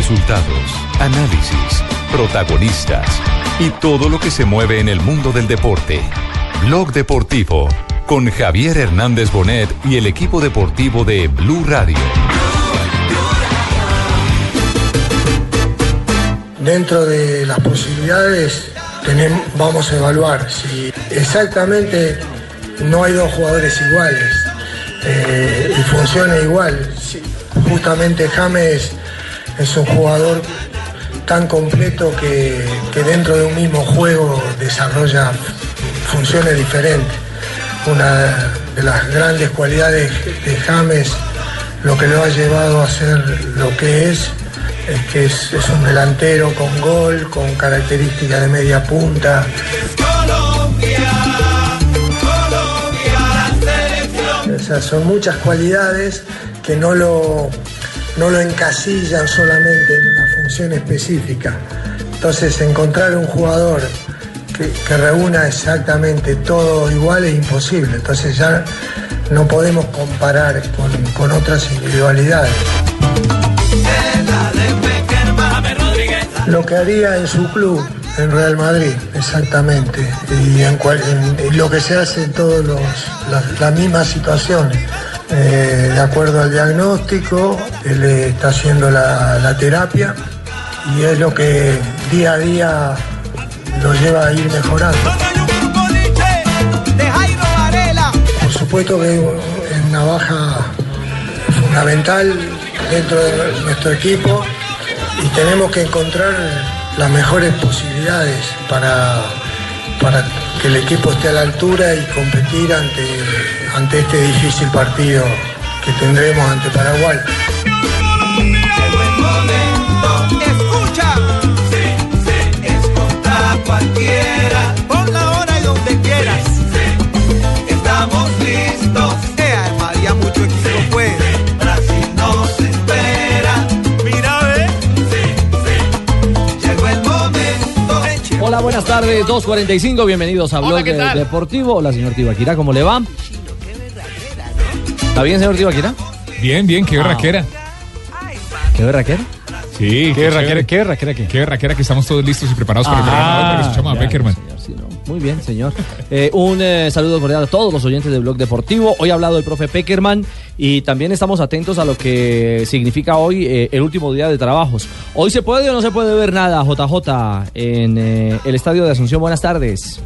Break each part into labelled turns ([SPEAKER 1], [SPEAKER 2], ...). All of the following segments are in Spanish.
[SPEAKER 1] Resultados, análisis, protagonistas y todo lo que se mueve en el mundo del deporte. Blog Deportivo con Javier Hernández Bonet y el equipo deportivo de Blue Radio.
[SPEAKER 2] Dentro de las posibilidades vamos a evaluar si exactamente no hay dos jugadores iguales eh, y funciona igual. Justamente James es un jugador tan completo que, dentro de un mismo juego desarrolla funciones diferentes. Una de las grandes cualidades de James, lo que lo ha llevado a ser lo que es, es que es, es un delantero con gol, con características de media punta. O sea, son muchas cualidades que no lo, no lo encasillan solamente en una función específica. Entonces, encontrar un jugador que, reúna exactamente todo igual es imposible. Entonces ya no podemos comparar con, con otras individualidades. Lo que haría en su club, en Real Madrid, exactamente. Y en, cual- lo que se hace en todas las mismas situaciones. Eh, de acuerdo al diagnóstico, él eh, está haciendo la, la terapia y es lo que día a día lo lleva a ir mejorando. Por supuesto que es una baja fundamental dentro de nuestro equipo y tenemos que encontrar las mejores posibilidades para, para que el equipo esté a la altura y competir ante, ante este difícil partido que tendremos ante Paraguay.
[SPEAKER 3] Tardes, 2.45, bienvenidos a
[SPEAKER 4] Hola,
[SPEAKER 3] Blog
[SPEAKER 4] ¿qué tal?
[SPEAKER 3] Deportivo. Hola, señor Tibaquira, ¿cómo le va? ¿Está bien, señor Tibaquira?
[SPEAKER 5] Bien, bien, qué
[SPEAKER 3] Ah.
[SPEAKER 5] berraquera.
[SPEAKER 3] ¿Qué berraquera?
[SPEAKER 5] Sí,
[SPEAKER 6] ¿Qué berraquera,
[SPEAKER 5] qué berraquera qué? Qué berraquera que estamos todos listos y preparados para el
[SPEAKER 3] Ah,
[SPEAKER 5] programa de escuchamos a Beckerman.
[SPEAKER 3] Muy bien, señor. Eh, un eh, saludo cordial a todos los oyentes de Blog Deportivo. Hoy ha hablado el profe Peckerman y también estamos atentos a lo que significa hoy eh, el último día de trabajos. ¿Hoy se puede o no se puede ver nada, JJ, en eh, el estadio de Asunción? Buenas tardes.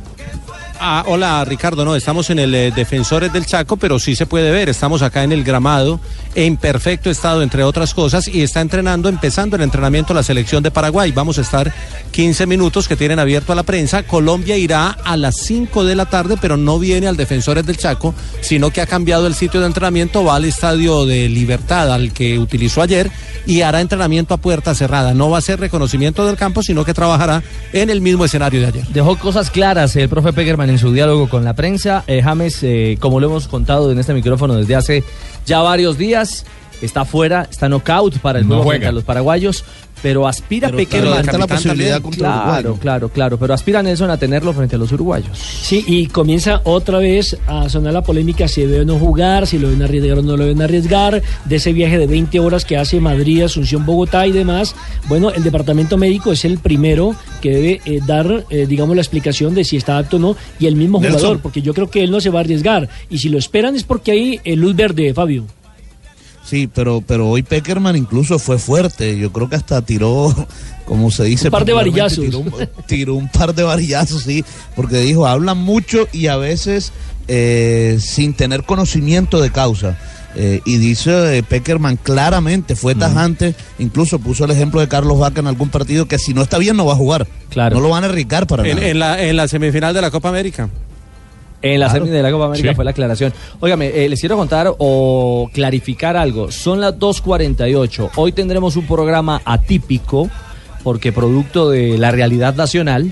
[SPEAKER 7] Ah, hola Ricardo, no, estamos en el eh, Defensores del Chaco, pero sí se puede ver, estamos acá en el gramado, en perfecto estado, entre otras cosas, y está entrenando, empezando el entrenamiento la selección de Paraguay. Vamos a estar 15 minutos que tienen abierto a la prensa. Colombia irá a las 5 de la tarde, pero no viene al Defensores del Chaco, sino que ha cambiado el sitio de entrenamiento, va al Estadio de Libertad, al que utilizó ayer, y hará entrenamiento a puerta cerrada. No va a ser reconocimiento del campo, sino que trabajará en el mismo escenario de ayer.
[SPEAKER 3] Dejó cosas claras el profe Peckerman en su diálogo con la prensa. Eh, James, eh, como lo hemos contado en este micrófono desde hace ya varios días, está fuera, está knockout para el
[SPEAKER 5] No
[SPEAKER 3] juego frente a los paraguayos, pero aspira
[SPEAKER 7] Pero-
[SPEAKER 3] Peckerman.
[SPEAKER 7] pero está la posibilidad
[SPEAKER 8] contra Uruguay,
[SPEAKER 3] Claro,
[SPEAKER 8] ¿no?
[SPEAKER 3] claro, claro, pero aspira Nelson a tenerlo frente a los uruguayos.
[SPEAKER 9] Sí, y comienza otra vez a sonar la polémica si debe o no jugar, si lo deben arriesgar o no lo deben arriesgar, de ese viaje de 20 horas que hace Madrid, Asunción, Bogotá y demás. Bueno, el departamento médico es el primero que debe eh, dar, eh, digamos, la explicación de si está apto o no, y el mismo
[SPEAKER 8] Nelson.
[SPEAKER 9] jugador, porque yo creo que él no se va a arriesgar. Y si lo esperan es porque hay eh, luz verde, Fabio.
[SPEAKER 8] Sí, pero, pero hoy Peckerman incluso fue fuerte. Yo creo que hasta tiró, como se dice.
[SPEAKER 9] Un par de varillazos.
[SPEAKER 8] Tiró un, tiró un par de varillazos, sí. Porque dijo, hablan mucho y a veces eh, sin tener conocimiento de causa. Eh, y dice eh, Peckerman claramente, fue tajante, incluso puso el ejemplo de Carlos Vaca en algún partido que si no está bien no va a jugar.
[SPEAKER 3] Claro.
[SPEAKER 8] No lo van a arriesgar para
[SPEAKER 7] En,
[SPEAKER 8] nada.
[SPEAKER 7] en la, en la semifinal de la Copa América.
[SPEAKER 3] En la
[SPEAKER 8] Claro.
[SPEAKER 3] semi de la Copa América
[SPEAKER 5] Sí.
[SPEAKER 3] fue la aclaración. Óigame, eh, les quiero contar o clarificar algo. Son las 2.48. Hoy tendremos un programa atípico porque producto de la realidad nacional.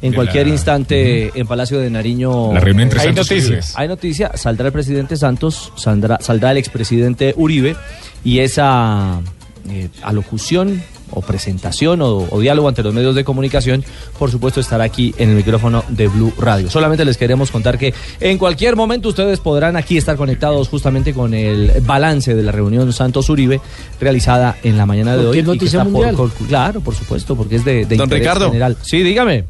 [SPEAKER 3] En
[SPEAKER 5] De
[SPEAKER 3] cualquier
[SPEAKER 5] la-
[SPEAKER 3] instante en Palacio de Nariño.
[SPEAKER 5] La reunión entre
[SPEAKER 3] Hay
[SPEAKER 5] Santos y
[SPEAKER 3] noticias. Hay noticia, saldrá el presidente Santos, saldrá, saldrá el expresidente Uribe y esa eh, alocución o presentación o, o diálogo ante los medios de comunicación, por supuesto estará aquí en el micrófono de Blue Radio. Solamente les queremos contar que en cualquier momento ustedes podrán aquí estar conectados justamente con el balance de la reunión Santos Uribe realizada en la mañana de hoy. y que
[SPEAKER 9] noticia
[SPEAKER 3] está por claro, por supuesto, porque es de, de
[SPEAKER 6] Don
[SPEAKER 3] interés
[SPEAKER 6] Ricardo.
[SPEAKER 3] general. Sí, dígame.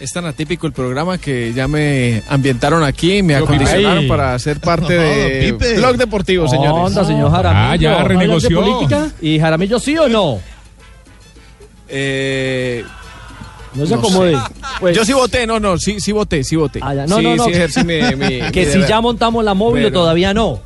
[SPEAKER 6] Es tan atípico el programa que ya me ambientaron aquí, me acondicionaron
[SPEAKER 5] Pipe.
[SPEAKER 6] para ser parte
[SPEAKER 8] No,
[SPEAKER 6] de
[SPEAKER 8] Pipe.
[SPEAKER 6] Blog Deportivo, señores.
[SPEAKER 3] Onda, señor
[SPEAKER 5] Ah,
[SPEAKER 3] Jaramillo.
[SPEAKER 5] ya
[SPEAKER 9] ¿Hablas de
[SPEAKER 5] renegoció.
[SPEAKER 9] política?
[SPEAKER 3] ¿Y Jaramillo sí o no?
[SPEAKER 6] Eh,
[SPEAKER 9] No se
[SPEAKER 6] No
[SPEAKER 9] acomode. Pues,
[SPEAKER 6] yo sí voté, no, no, sí, sí voté, sí voté.
[SPEAKER 3] Ah, ya. No,
[SPEAKER 6] sí,
[SPEAKER 3] no, no.
[SPEAKER 6] sí ejercí mi, mi- mi
[SPEAKER 3] Que si
[SPEAKER 6] deber.
[SPEAKER 3] ya montamos la móvil o
[SPEAKER 6] Pero-
[SPEAKER 3] todavía no.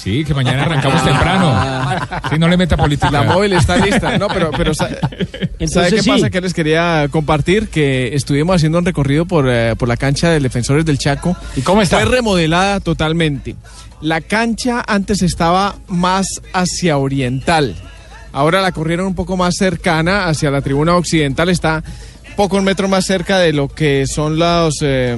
[SPEAKER 5] Sí, que mañana arrancamos temprano. Si no le meta política.
[SPEAKER 6] La móvil está lista, no, pero, pero sa- ¿sabe
[SPEAKER 9] Entonces
[SPEAKER 6] qué
[SPEAKER 9] sí.
[SPEAKER 6] pasa? Que les quería compartir que estuvimos haciendo un recorrido por, eh, por la cancha del Defensores del Chaco.
[SPEAKER 5] ¿Y cómo está?
[SPEAKER 6] Fue remodelada totalmente. La cancha antes estaba más hacia oriental. Ahora la corrieron un poco más cercana hacia la tribuna occidental. Está pocos metros más cerca de lo que son los, eh,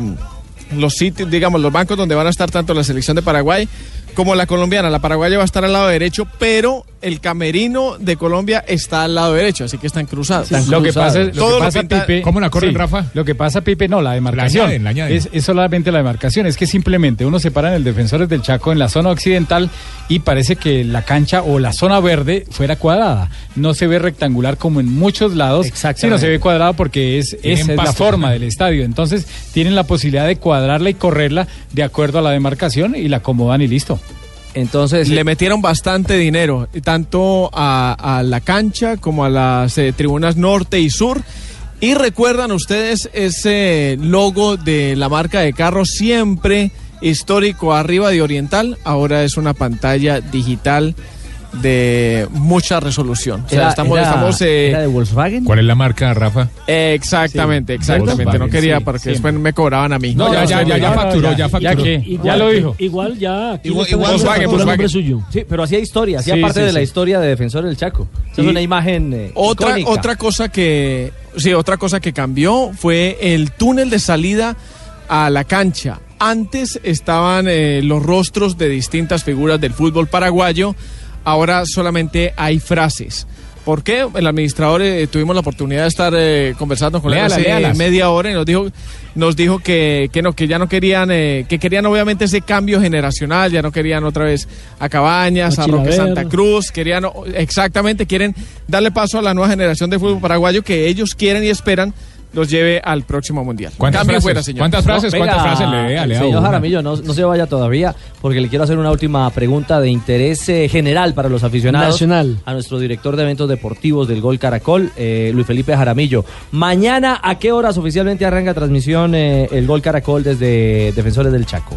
[SPEAKER 6] los sitios, digamos, los bancos donde van a estar tanto la selección de Paraguay como la colombiana. La paraguaya va a estar al lado derecho, pero el camerino de Colombia está al lado derecho, así que están cruzados.
[SPEAKER 10] Lo que pasa, lo
[SPEAKER 6] Todo
[SPEAKER 10] que
[SPEAKER 6] lo
[SPEAKER 10] pasa
[SPEAKER 6] pinta-
[SPEAKER 10] Pipe.
[SPEAKER 5] ¿Cómo la corren,
[SPEAKER 10] sí,
[SPEAKER 5] Rafa?
[SPEAKER 10] Lo que pasa, Pipe, no, la demarcación.
[SPEAKER 5] añaden, la añaden.
[SPEAKER 10] Es, es solamente la demarcación. Es que simplemente uno se para en el Defensores del Chaco en la zona occidental y parece que la cancha o la zona verde fuera cuadrada. No se ve rectangular como en muchos lados, sino se ve cuadrado porque es, esa es la forma del estadio. Entonces tienen la posibilidad de cuadrarla y correrla de acuerdo a la demarcación y la acomodan y listo.
[SPEAKER 3] Entonces,
[SPEAKER 6] Le metieron bastante dinero, tanto a, a la cancha como a las eh, tribunas norte y sur. Y recuerdan ustedes ese logo de la marca de carro siempre histórico arriba de Oriental, ahora es una pantalla digital de mucha resolución. O sea,
[SPEAKER 3] era,
[SPEAKER 6] estamos,
[SPEAKER 3] era-
[SPEAKER 6] estamos eh,
[SPEAKER 3] era de Volkswagen.
[SPEAKER 5] ¿Cuál es la marca, Rafa?
[SPEAKER 6] eh, exactamente,
[SPEAKER 10] Sí,
[SPEAKER 6] exactamente. No quería
[SPEAKER 10] sí,
[SPEAKER 6] porque
[SPEAKER 10] siempre.
[SPEAKER 6] después me cobraban a mí.
[SPEAKER 5] No, ya, ya, ya, ya
[SPEAKER 10] no,
[SPEAKER 5] facturó,
[SPEAKER 10] ya,
[SPEAKER 5] ya facturó.
[SPEAKER 10] ya
[SPEAKER 9] igual,
[SPEAKER 10] ya lo dijo.
[SPEAKER 9] Igual ya.
[SPEAKER 8] Igual- igual
[SPEAKER 6] Volkswagen, Volkswagen.
[SPEAKER 9] suyo.
[SPEAKER 3] Sí, pero hacía historia, hacía
[SPEAKER 10] Sí,
[SPEAKER 3] parte
[SPEAKER 10] sí,
[SPEAKER 3] de la historia de Defensor del Chaco. Es una imagen eh,
[SPEAKER 6] Otra,
[SPEAKER 3] icónica.
[SPEAKER 6] otra cosa que sí, otra cosa que cambió fue el túnel de salida a la cancha. Antes estaban eh, los rostros de distintas figuras del fútbol paraguayo, ahora solamente hay frases. ¿Por qué? El administrador eh, tuvimos la oportunidad de estar eh, conversando con él hace
[SPEAKER 5] léalas.
[SPEAKER 6] media hora y nos dijo nos dijo que, que no que ya no querían eh, que querían obviamente ese cambio generacional, ya no querían otra vez a Cabañas,
[SPEAKER 9] A
[SPEAKER 6] a Roque. Santa Cruz, querían exactamente quieren darle paso a la nueva generación de fútbol paraguayo que ellos quieren y esperan los lleve al próximo mundial.
[SPEAKER 5] ¿Cuántas
[SPEAKER 6] Cambio
[SPEAKER 5] frases?
[SPEAKER 6] fuera, señor.
[SPEAKER 5] ¿Cuántas frases?
[SPEAKER 3] No,
[SPEAKER 5] ¿Cuántas frases le lea? Lea
[SPEAKER 3] Señor
[SPEAKER 5] una.
[SPEAKER 3] Jaramillo, no, no se vaya todavía, porque le quiero hacer una última pregunta de interés eh, general para los aficionados.
[SPEAKER 9] Nacional.
[SPEAKER 3] A nuestro director de eventos deportivos del Gol Caracol, eh, Luis Felipe Jaramillo. Mañana, ¿a qué horas oficialmente arranca transmisión eh, el Gol Caracol desde Defensores del Chaco?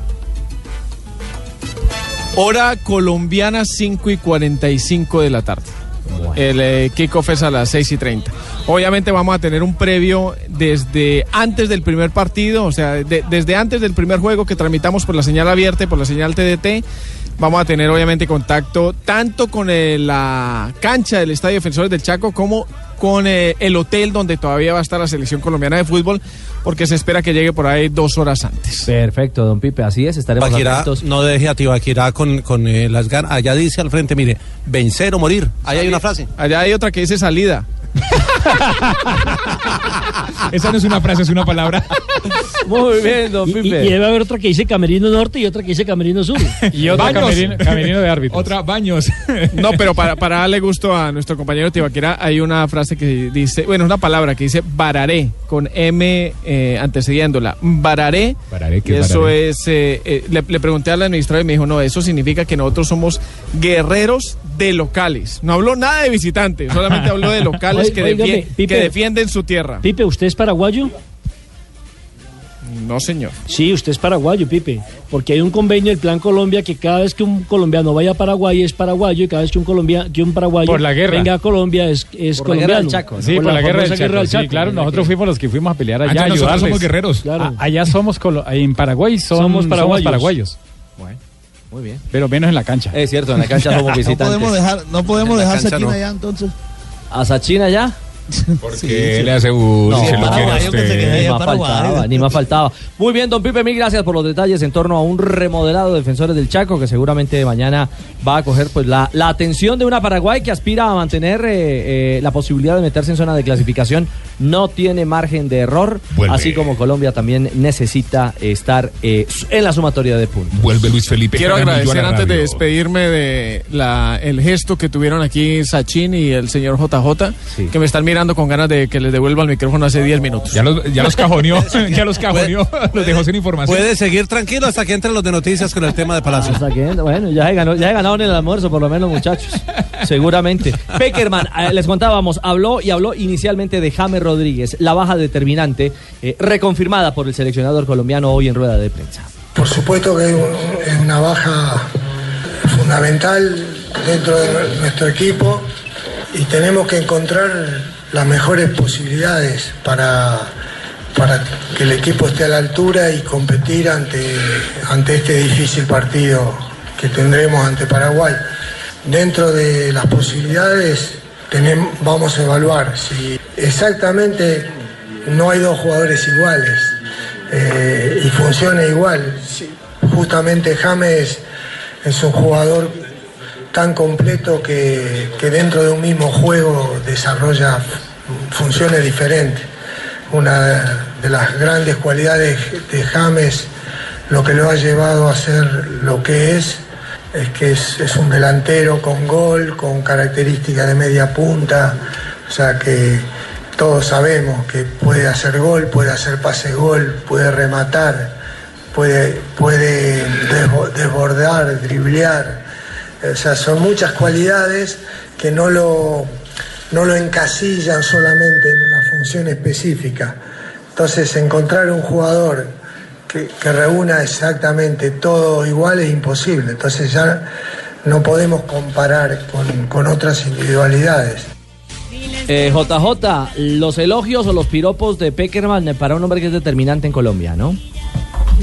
[SPEAKER 6] Hora colombiana 5 y 45 de la tarde. El eh, kickoff es a las 6 y 30. Obviamente vamos a tener un previo desde antes del primer partido, o sea, de- desde antes del primer juego que tramitamos por la señal abierta y por la señal TDT. Vamos a tener obviamente contacto tanto con eh, la cancha del Estadio Defensores del Chaco como con eh, el hotel donde todavía va a estar la selección colombiana de fútbol, porque se espera que llegue por ahí dos horas antes.
[SPEAKER 3] Perfecto, don Pipe, así es, estaremos
[SPEAKER 7] Tibaquirá,
[SPEAKER 3] atentos.
[SPEAKER 7] no deje a Tibaquirá con, con eh, las ganas. Allá dice al frente, mire, vencer o morir. Ahí hay una frase.
[SPEAKER 6] Allá hay otra que dice salida.
[SPEAKER 5] Esa no es una frase, es una palabra.
[SPEAKER 3] Muy bien, don
[SPEAKER 9] y-
[SPEAKER 3] Pipe.
[SPEAKER 9] y debe haber otra que dice Camerino Norte y otra que dice Camerino Sur.
[SPEAKER 10] Y otra
[SPEAKER 5] Baños.
[SPEAKER 10] camerino, camerino de árbitros.
[SPEAKER 5] Otra, baños.
[SPEAKER 6] No, pero para, para darle gusto a nuestro compañero Tibaquera, hay una frase que dice, bueno, una palabra que dice bararé, con M eh, antecediéndola. Bararé.
[SPEAKER 5] Bararé, ¿qué
[SPEAKER 6] y
[SPEAKER 5] es
[SPEAKER 6] eso
[SPEAKER 5] bararé?
[SPEAKER 6] es, eh, eh, le, le pregunté al administrador y me dijo, no, eso significa que nosotros somos guerreros de locales. No habló nada de visitantes, solamente habló de locales que,
[SPEAKER 9] Oí- Pipe.
[SPEAKER 6] que defienden su tierra.
[SPEAKER 9] Pipe, ¿usted es paraguayo?
[SPEAKER 6] No, señor.
[SPEAKER 9] Sí, usted es paraguayo, Pipe. Porque hay un convenio del Plan Colombia que cada vez que un colombiano vaya a Paraguay es paraguayo y cada vez que un, colombia, que un paraguayo
[SPEAKER 10] Por la guerra.
[SPEAKER 9] venga a Colombia es, es
[SPEAKER 3] Por la guerra
[SPEAKER 9] colombiano.
[SPEAKER 3] del Chaco, ¿no?
[SPEAKER 10] Sí, por, la, guerra del Chaco. Sí, claro, nosotros fuimos los que fuimos a pelear allá.
[SPEAKER 5] Antes
[SPEAKER 10] a
[SPEAKER 5] nosotros somos guerreros.
[SPEAKER 9] Claro.
[SPEAKER 10] A- allá somos, colo- en Paraguay son-
[SPEAKER 9] Somos
[SPEAKER 10] somos
[SPEAKER 9] paraguayos.
[SPEAKER 10] paraguayos.
[SPEAKER 3] Muy bien.
[SPEAKER 10] pero menos en la cancha.
[SPEAKER 3] Es cierto, en la cancha somos
[SPEAKER 8] No
[SPEAKER 3] visitantes.
[SPEAKER 8] podemos dejar, no podemos dejar
[SPEAKER 7] no.
[SPEAKER 8] allá entonces.
[SPEAKER 3] ¿A Sachina ya?
[SPEAKER 5] Porque le aseguro,
[SPEAKER 3] No,
[SPEAKER 5] se lo quiere
[SPEAKER 3] que Ni más faltaba, ni más faltaba. Muy bien, don Pipe, mil gracias por los detalles en torno a un remodelado de Defensores del Chaco que seguramente mañana va a coger pues la, la atención de una Paraguay que aspira a mantener eh, eh, la posibilidad de meterse en zona de clasificación. No tiene margen de error,
[SPEAKER 5] Vuelve.
[SPEAKER 3] así como Colombia también necesita estar eh, en la sumatoria de puntos.
[SPEAKER 5] Vuelve Luis Felipe.
[SPEAKER 6] Quiero agradecer antes de despedirme de la, el gesto que tuvieron aquí Sachin y el señor JJ, que me están mirando con ganas de que les devuelva el micrófono hace 10 minutos.
[SPEAKER 5] Ya los, ya los cajoneó, ya los cajoneó, los dejó sin información.
[SPEAKER 7] Puede seguir tranquilo hasta que entren los de noticias con el tema de Palacio.
[SPEAKER 3] Hasta que, bueno, ya he, ganado, ya he ganado en el almuerzo, por lo menos, muchachos. Seguramente. Peckerman, eh, les contábamos, habló y habló inicialmente de James Rodríguez, la baja determinante, eh, reconfirmada por el seleccionador colombiano hoy en rueda de prensa.
[SPEAKER 2] Por supuesto que es una baja fundamental dentro de nuestro equipo y tenemos que encontrar las mejores posibilidades para, para que el equipo esté a la altura y competir ante, ante este difícil partido que tendremos ante Paraguay. Dentro de las posibilidades tenem- vamos a evaluar si exactamente no hay dos jugadores iguales eh, y funciona igual. Justamente James es un jugador tan completo que, que dentro de un mismo juego desarrolla funciones diferentes. Una de las grandes cualidades de James, lo que lo ha llevado a ser lo que es, es que es, un delantero con gol, con características de media punta, o sea que todos sabemos que puede hacer gol, puede hacer pase gol, puede rematar, puede, puede desbo- desbordar, driblear. O sea, son muchas cualidades que no lo, no lo encasillan solamente en una función específica. Entonces, encontrar un jugador que, que reúna exactamente todo igual es imposible. Entonces ya no podemos comparar con, con otras individualidades.
[SPEAKER 3] Eh, JJ, los elogios o los piropos de Peckerman para un hombre que es determinante en Colombia, ¿no?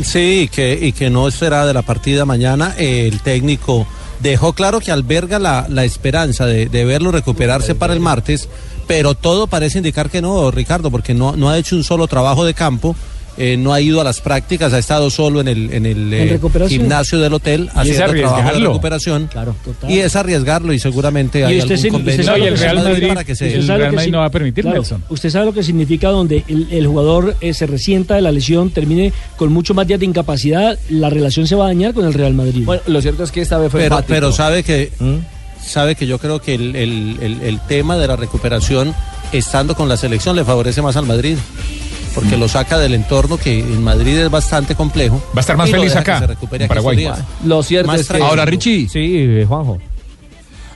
[SPEAKER 7] Sí, y que, y que no será de la partida mañana. El técnico dejó claro que alberga la, la esperanza de, de verlo recuperarse para el martes, pero todo parece indicar que no, Ricardo, porque no, no ha hecho un solo trabajo de campo. Eh, no ha ido a las prácticas, ha estado solo en el, en el
[SPEAKER 9] En
[SPEAKER 7] eh, gimnasio del hotel
[SPEAKER 10] Y es
[SPEAKER 7] haciendo trabajo de
[SPEAKER 10] arriesgarlo.
[SPEAKER 7] recuperación.
[SPEAKER 9] Claro, total.
[SPEAKER 7] Y es arriesgarlo y seguramente hay
[SPEAKER 9] usted
[SPEAKER 7] algún
[SPEAKER 9] se- usted
[SPEAKER 7] convenio
[SPEAKER 9] sabe
[SPEAKER 10] No, y
[SPEAKER 9] lo
[SPEAKER 10] el
[SPEAKER 9] que
[SPEAKER 10] Real
[SPEAKER 9] significa-
[SPEAKER 10] Madrid,
[SPEAKER 7] para que se-
[SPEAKER 10] el
[SPEAKER 9] Usted sabe
[SPEAKER 10] Real
[SPEAKER 9] lo que
[SPEAKER 10] Madrid
[SPEAKER 9] sí-
[SPEAKER 10] no va a permitir,
[SPEAKER 9] claro,
[SPEAKER 10] Nelson.
[SPEAKER 9] Usted sabe lo que significa donde el, el jugador eh, se resienta de la lesión, termine con mucho más días de incapacidad, la relación se va a dañar con el Real Madrid.
[SPEAKER 3] Bueno, lo cierto es que esta vez fue
[SPEAKER 7] pero, pero sabe que
[SPEAKER 3] ¿Mm?
[SPEAKER 7] sabe que yo creo que el, el- el- el tema de la recuperación estando con la selección le favorece más al Madrid porque lo saca del entorno que en Madrid es bastante complejo
[SPEAKER 5] Va a estar más feliz acá, en Paraguay.
[SPEAKER 3] Lo cierto
[SPEAKER 7] Más
[SPEAKER 3] es que...
[SPEAKER 5] Ahora, Richie.
[SPEAKER 3] Sí, eh, Juanjo.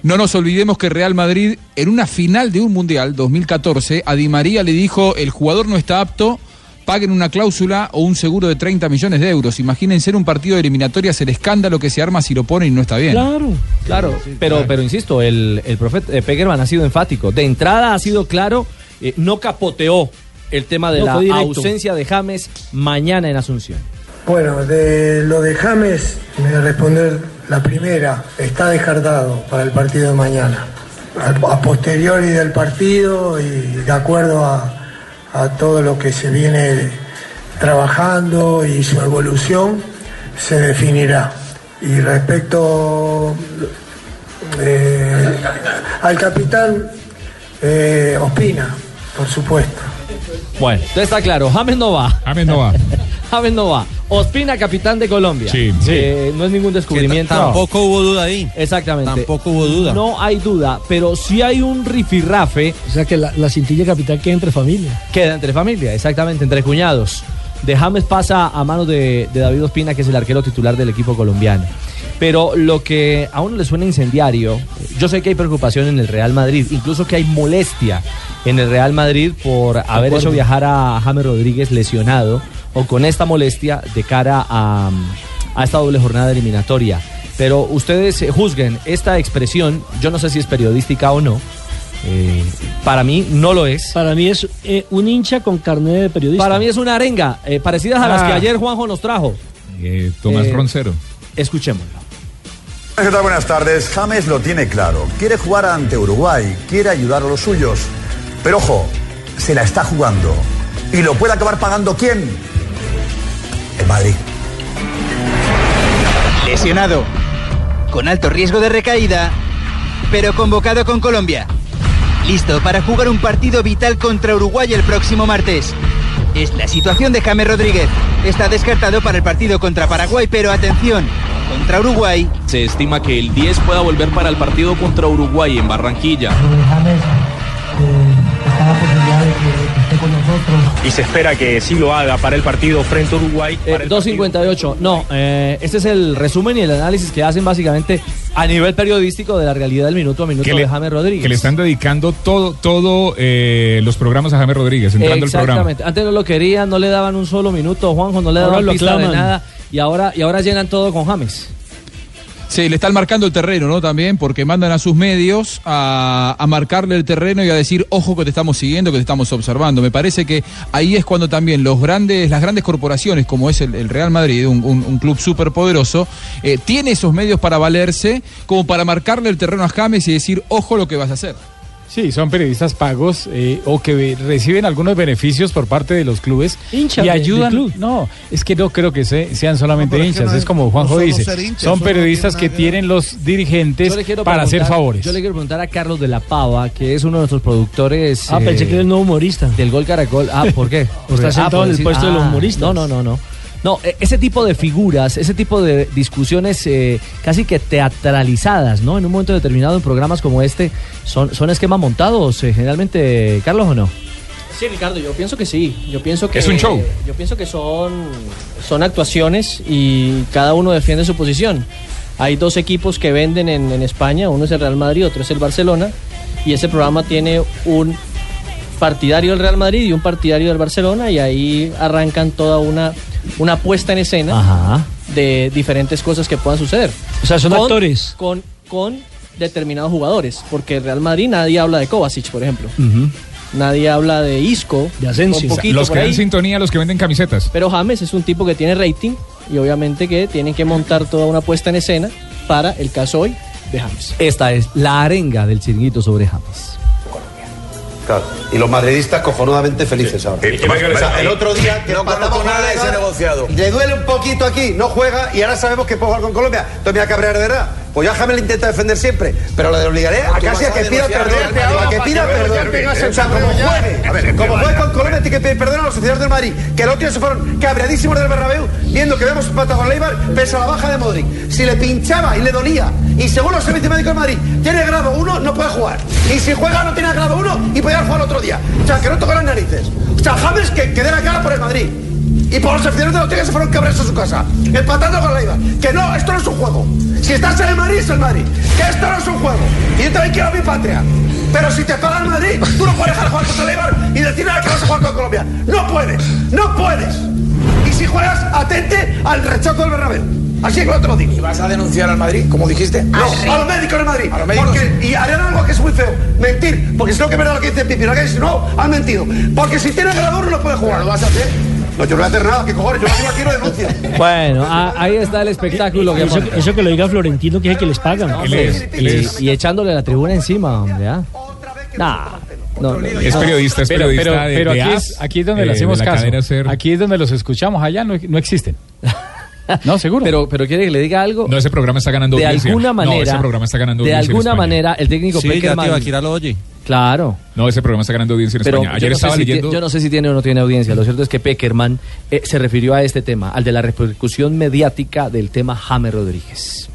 [SPEAKER 5] No nos olvidemos que Real Madrid, en una final de un Mundial 2014, a Di María le dijo, el jugador no está apto, paguen una cláusula o un seguro de 30 millones de euros. Imagínense en un partido de eliminatorias el escándalo que se arma si lo ponen y no está bien.
[SPEAKER 9] claro.
[SPEAKER 3] Claro, pero, pero insisto, el, el profeta eh, Peckerman ha sido enfático. De entrada ha sido claro, eh, no capoteó el tema de
[SPEAKER 9] No,
[SPEAKER 3] la ausencia de James mañana en Asunción.
[SPEAKER 2] Bueno, de lo de James, me voy a responder la primera, está descartado para el partido de mañana. A, a posteriori del partido y de acuerdo a, a todo lo que se viene trabajando y su evolución, se definirá. Y respecto eh, al capitán eh, Ospina, por supuesto.
[SPEAKER 3] Bueno, entonces está claro, James no va.
[SPEAKER 5] James no va.
[SPEAKER 3] James no va. Ospina, capitán de Colombia.
[SPEAKER 5] Sí,
[SPEAKER 3] Eh, no es ningún descubrimiento.
[SPEAKER 7] tampoco hubo duda ahí
[SPEAKER 3] Exactamente.
[SPEAKER 7] tampoco hubo duda
[SPEAKER 3] No hay duda, pero sí hay un rifirrafe
[SPEAKER 9] O sea que la, la cintilla capital queda entre familia.
[SPEAKER 3] Queda entre familia, exactamente, entre cuñados. De James pasa a manos de, de David Ospina, que es el arquero titular del equipo colombiano. Pero lo que a uno le suena incendiario, yo sé que hay preocupación en el Real Madrid, incluso que hay molestia en el Real Madrid por haber hecho viajar a James Rodríguez lesionado o con esta molestia de cara a, a esta doble jornada eliminatoria. Pero ustedes eh, juzguen esta expresión, yo no sé si es periodística o no, eh, para mí no lo es.
[SPEAKER 9] Para mí es eh, un hincha con carnet de periodista.
[SPEAKER 3] Para mí es una arenga, eh, parecidas a las
[SPEAKER 5] Ah.
[SPEAKER 3] que ayer Juanjo nos trajo.
[SPEAKER 5] Eh, Tomás
[SPEAKER 3] Eh,
[SPEAKER 5] Roncero.
[SPEAKER 3] Escuchémoslo.
[SPEAKER 11] Buenas tardes. James lo tiene claro. Quiere jugar ante Uruguay, quiere ayudar a los suyos. Pero ojo, se la está jugando. ¿Y lo puede acabar pagando quién? El Madrid.
[SPEAKER 12] Lesionado, con alto riesgo de recaída, pero convocado con Colombia. Listo para jugar un partido vital contra Uruguay el próximo martes. Es la situación de James Rodríguez. Está descartado para el partido contra Paraguay, pero atención, contra Uruguay.
[SPEAKER 13] Se estima que el 10 pueda volver para el partido contra Uruguay en Barranquilla.
[SPEAKER 14] James eh,
[SPEAKER 15] Y se espera que sí lo haga para el partido frente a Uruguay.
[SPEAKER 3] Eh, 2.58. No, eh, este es el resumen y el análisis que hacen básicamente a nivel periodístico de la realidad del minuto a minuto
[SPEAKER 16] Que
[SPEAKER 3] de
[SPEAKER 16] le,
[SPEAKER 3] James Rodríguez.
[SPEAKER 16] que le están dedicando todo, todo eh, los programas a James Rodríguez, entrando el programa.
[SPEAKER 3] Exactamente. Antes no lo querían, no le daban un solo minuto, Juanjo, no le daban pista de nada. Y ahora, y ahora llenan todo con James.
[SPEAKER 5] Sí, le están marcando el terreno, ¿no? También porque mandan a sus medios a, a marcarle el terreno y a decir, ojo que te estamos siguiendo, que te estamos observando. Me parece que ahí es cuando también los grandes, las grandes corporaciones, como es el, Real Madrid, un, un- un club súper poderoso, eh, tiene esos medios para valerse, como para marcarle el terreno a James y decir, ojo lo que vas a hacer.
[SPEAKER 10] Sí, son periodistas pagos eh, o que reciben algunos beneficios por parte de los clubes
[SPEAKER 9] Hinchas
[SPEAKER 10] y ayudan.
[SPEAKER 9] club.
[SPEAKER 10] No, es que no creo que se- sean solamente
[SPEAKER 8] No, pero es que
[SPEAKER 10] hinchas,
[SPEAKER 8] no
[SPEAKER 10] es, como Juanjo
[SPEAKER 8] no
[SPEAKER 10] dice,
[SPEAKER 8] ser hincha,
[SPEAKER 10] son periodistas que tienen los dirigentes para hacer favores.
[SPEAKER 3] Yo le quiero preguntar a Carlos de la Pava, que es uno de nuestros productores.
[SPEAKER 9] Ah, pensé que era el nuevo humorista.
[SPEAKER 3] Del Gol Caracol. Ah, ¿por qué?
[SPEAKER 9] Está sentado
[SPEAKER 3] por
[SPEAKER 9] en el puesto de los
[SPEAKER 3] ah,
[SPEAKER 9] humoristas.
[SPEAKER 3] No, no, no, no. No, e- ese tipo de figuras, ese tipo de discusiones eh, casi que teatralizadas, ¿no? En un momento determinado en programas como este, ¿son, son esquemas montados eh, generalmente, Carlos, o no?
[SPEAKER 17] Sí, Ricardo, yo pienso que sí. Yo pienso que
[SPEAKER 16] Es un show.
[SPEAKER 17] Yo pienso que son, son actuaciones y cada uno defiende su posición. Hay dos equipos que venden en, en España, uno es el Real Madrid, otro es el Barcelona, y ese programa tiene un partidario del Real Madrid y un partidario del Barcelona, y ahí arrancan toda una, una puesta en escena
[SPEAKER 3] Ajá.
[SPEAKER 17] de diferentes cosas que puedan suceder.
[SPEAKER 9] O sea, son
[SPEAKER 17] Con-
[SPEAKER 9] actores.
[SPEAKER 17] Con, con determinados jugadores, porque el Real Madrid nadie habla de Kovacic, por ejemplo. Nadie habla de Isco,
[SPEAKER 9] De Asensio.
[SPEAKER 17] un poquito
[SPEAKER 16] Los que dan sintonía, los que venden camisetas.
[SPEAKER 17] Pero James es un tipo que tiene rating y obviamente que tienen que montar toda una puesta en escena para el caso hoy de James.
[SPEAKER 3] Esta es la arenga del chiringuito sobre James.
[SPEAKER 18] Claro. Y los madridistas cojonudamente felices ahora.
[SPEAKER 11] Eh,
[SPEAKER 18] O sea, el otro día que
[SPEAKER 11] No
[SPEAKER 18] empató
[SPEAKER 11] conozco
[SPEAKER 18] con
[SPEAKER 11] nada de ese negociado.
[SPEAKER 18] Le duele un poquito aquí, no juega y ahora sabemos que puede jugar con Colombia. Entonces me a cabrear de verdad. Pues ya James le intenta defender siempre, pero le obligaré a casi a que pida perdón. A que pida perdón. O sea, como juegue, como juegue con Colombia, tiene que pedir perdón a los sociedades del Madrid. Que el otro día se fueron cabreadísimos del Bernabéu, viendo que vemos empatado con Leibar, pese a la baja de Modric. Si le pinchaba y le dolía, y según los servicios médicos de Madrid, tiene grado 1, no puede jugar. Y si juega, no tiene grado 1 y puede jugar otro día. O sea, que no toca las narices. O sea, James que, que dé la cara por el Madrid. Y por los aficionados de los Tigres se fueron cabreados a su casa. Empatando con la Leibar. Que no, esto no es un juego. Si estás en el Madrid, es el Madrid. Que esto no es un juego. Y yo también quiero a mi patria. Pero si te paga el Madrid, tú no puedes dejar de jugar contra el Eibar y decirle que vas a jugar con Colombia. No puedes. No puedes. Y si juegas, atente al rechazo del Bernabéu. Así es que no te lo digo.
[SPEAKER 11] ¿Y vas a denunciar al Madrid, como dijiste?
[SPEAKER 18] No, a los médicos de Madrid.
[SPEAKER 11] A los médicos.
[SPEAKER 18] Porque, y harán algo que es muy feo. Mentir. Porque si no, que verá lo que dice Pipi. ¿no? Que si no, han mentido. Porque si tiene uno, no puede jugar. ¿Lo vas a hacer? No, yo no voy a hacer nada. ¿Qué cojones? Yo lo quiero denuncia.
[SPEAKER 3] Bueno, a- ahí está el espectáculo que
[SPEAKER 9] Eso, que lo diga Florentino, que es el que les pagan.
[SPEAKER 3] Y, y echándole la tribuna encima, hombre, ¿ah? Nah, no, no,
[SPEAKER 16] Es
[SPEAKER 3] no.
[SPEAKER 16] periodista, es
[SPEAKER 10] Pero,
[SPEAKER 16] periodista
[SPEAKER 10] pero,
[SPEAKER 16] de,
[SPEAKER 10] pero
[SPEAKER 16] de
[SPEAKER 10] aquí,
[SPEAKER 16] AS,
[SPEAKER 10] es, aquí es donde
[SPEAKER 16] eh,
[SPEAKER 10] le hacemos caso. Aquí es donde los escuchamos, allá no, no existen. No, seguro.
[SPEAKER 3] Pero, pero quiere que le diga algo.
[SPEAKER 16] No, ese programa está ganando
[SPEAKER 3] de
[SPEAKER 16] audiencia.
[SPEAKER 3] alguna manera.
[SPEAKER 16] No, ese programa está ganando
[SPEAKER 3] de
[SPEAKER 16] en
[SPEAKER 3] alguna manera, el técnico
[SPEAKER 7] Sí,
[SPEAKER 3] Peckerman.
[SPEAKER 7] ya oye.
[SPEAKER 3] Claro.
[SPEAKER 16] No, ese programa está ganando audiencia en
[SPEAKER 3] Pero
[SPEAKER 16] España. Ayer
[SPEAKER 3] yo, no sé
[SPEAKER 16] estaba
[SPEAKER 3] si
[SPEAKER 16] leyendo...
[SPEAKER 3] ti- yo no sé si tiene o no tiene audiencia. Lo cierto es que Peckerman eh, se refirió a este tema, al de la repercusión mediática del tema James Rodríguez.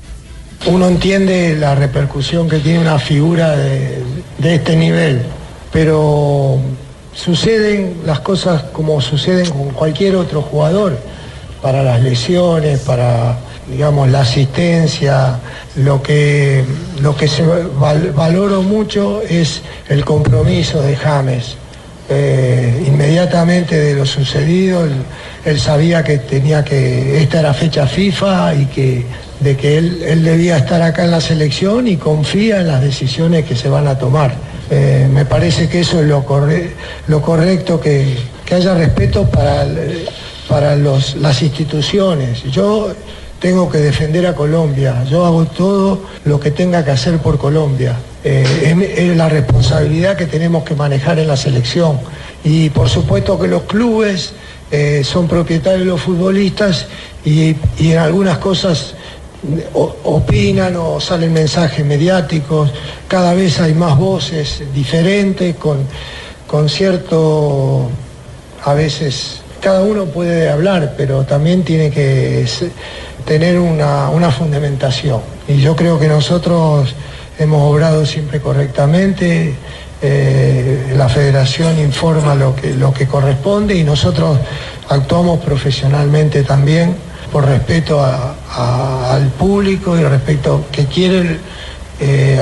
[SPEAKER 2] Uno entiende la repercusión que tiene una figura de, de este nivel, pero suceden las cosas como suceden con cualquier otro jugador, para las lesiones, para digamos la asistencia, lo que lo que se val- valoro mucho es el compromiso de James. Eh, inmediatamente de lo sucedido, él, sabía que tenía que, esta era fecha FIFA y que de que él, él debía estar acá en la selección y confía en las decisiones que se van a tomar. Eh, me parece que eso es lo, corre- lo correcto, que, que haya respeto para, para las instituciones. Yo tengo que defender a Colombia, yo hago todo lo que tenga que hacer por Colombia. Eh, es, la responsabilidad que tenemos que manejar en la selección. Y por supuesto que los clubes eh, son propietarios de los futbolistas y, en algunas cosas opinan o salen mensajes mediáticos, cada vez hay más voces diferentes, con, con cierto, a veces, cada uno puede hablar, pero también tiene que tener una, una fundamentación. Y yo creo que nosotros hemos obrado siempre correctamente, eh, la federación informa lo que, lo que corresponde y nosotros actuamos profesionalmente también por respeto al público y respeto que quiere eh,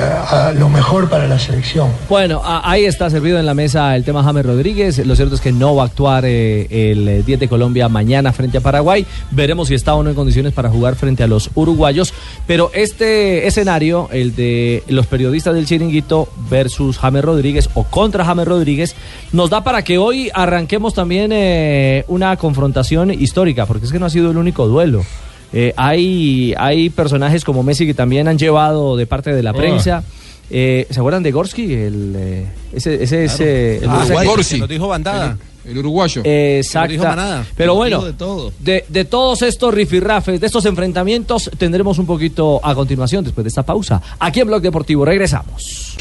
[SPEAKER 2] lo mejor para la selección.
[SPEAKER 3] Bueno, ahí está servido en la mesa el tema James Rodríguez. Lo cierto es que no va a actuar eh, el eh, 10 de Colombia mañana frente a Paraguay. Veremos si está o no en condiciones para jugar frente a los uruguayos. Pero este escenario, el de los periodistas del Chiringuito versus James Rodríguez o contra James Rodríguez, nos da para que hoy arranquemos también eh, una confrontación histórica, porque es que no ha sido el único duelo. Eh, hay, hay personajes como Messi que también han llevado de parte de la
[SPEAKER 5] Ah.
[SPEAKER 3] prensa. Eh, ¿Se acuerdan de Gorski? El, eh, ese, ese es el
[SPEAKER 7] Ah,
[SPEAKER 3] uruguayo.
[SPEAKER 7] Gorsi. Lo dijo Bandada.
[SPEAKER 5] El, uruguayo.
[SPEAKER 3] Exacto.
[SPEAKER 7] Lo dijo Manada.
[SPEAKER 3] Pero bueno,
[SPEAKER 8] de todo.
[SPEAKER 3] de, de todos estos rifirrafes, de estos enfrentamientos, tendremos un poquito a continuación, después de esta pausa. Aquí en Blog Deportivo, regresamos.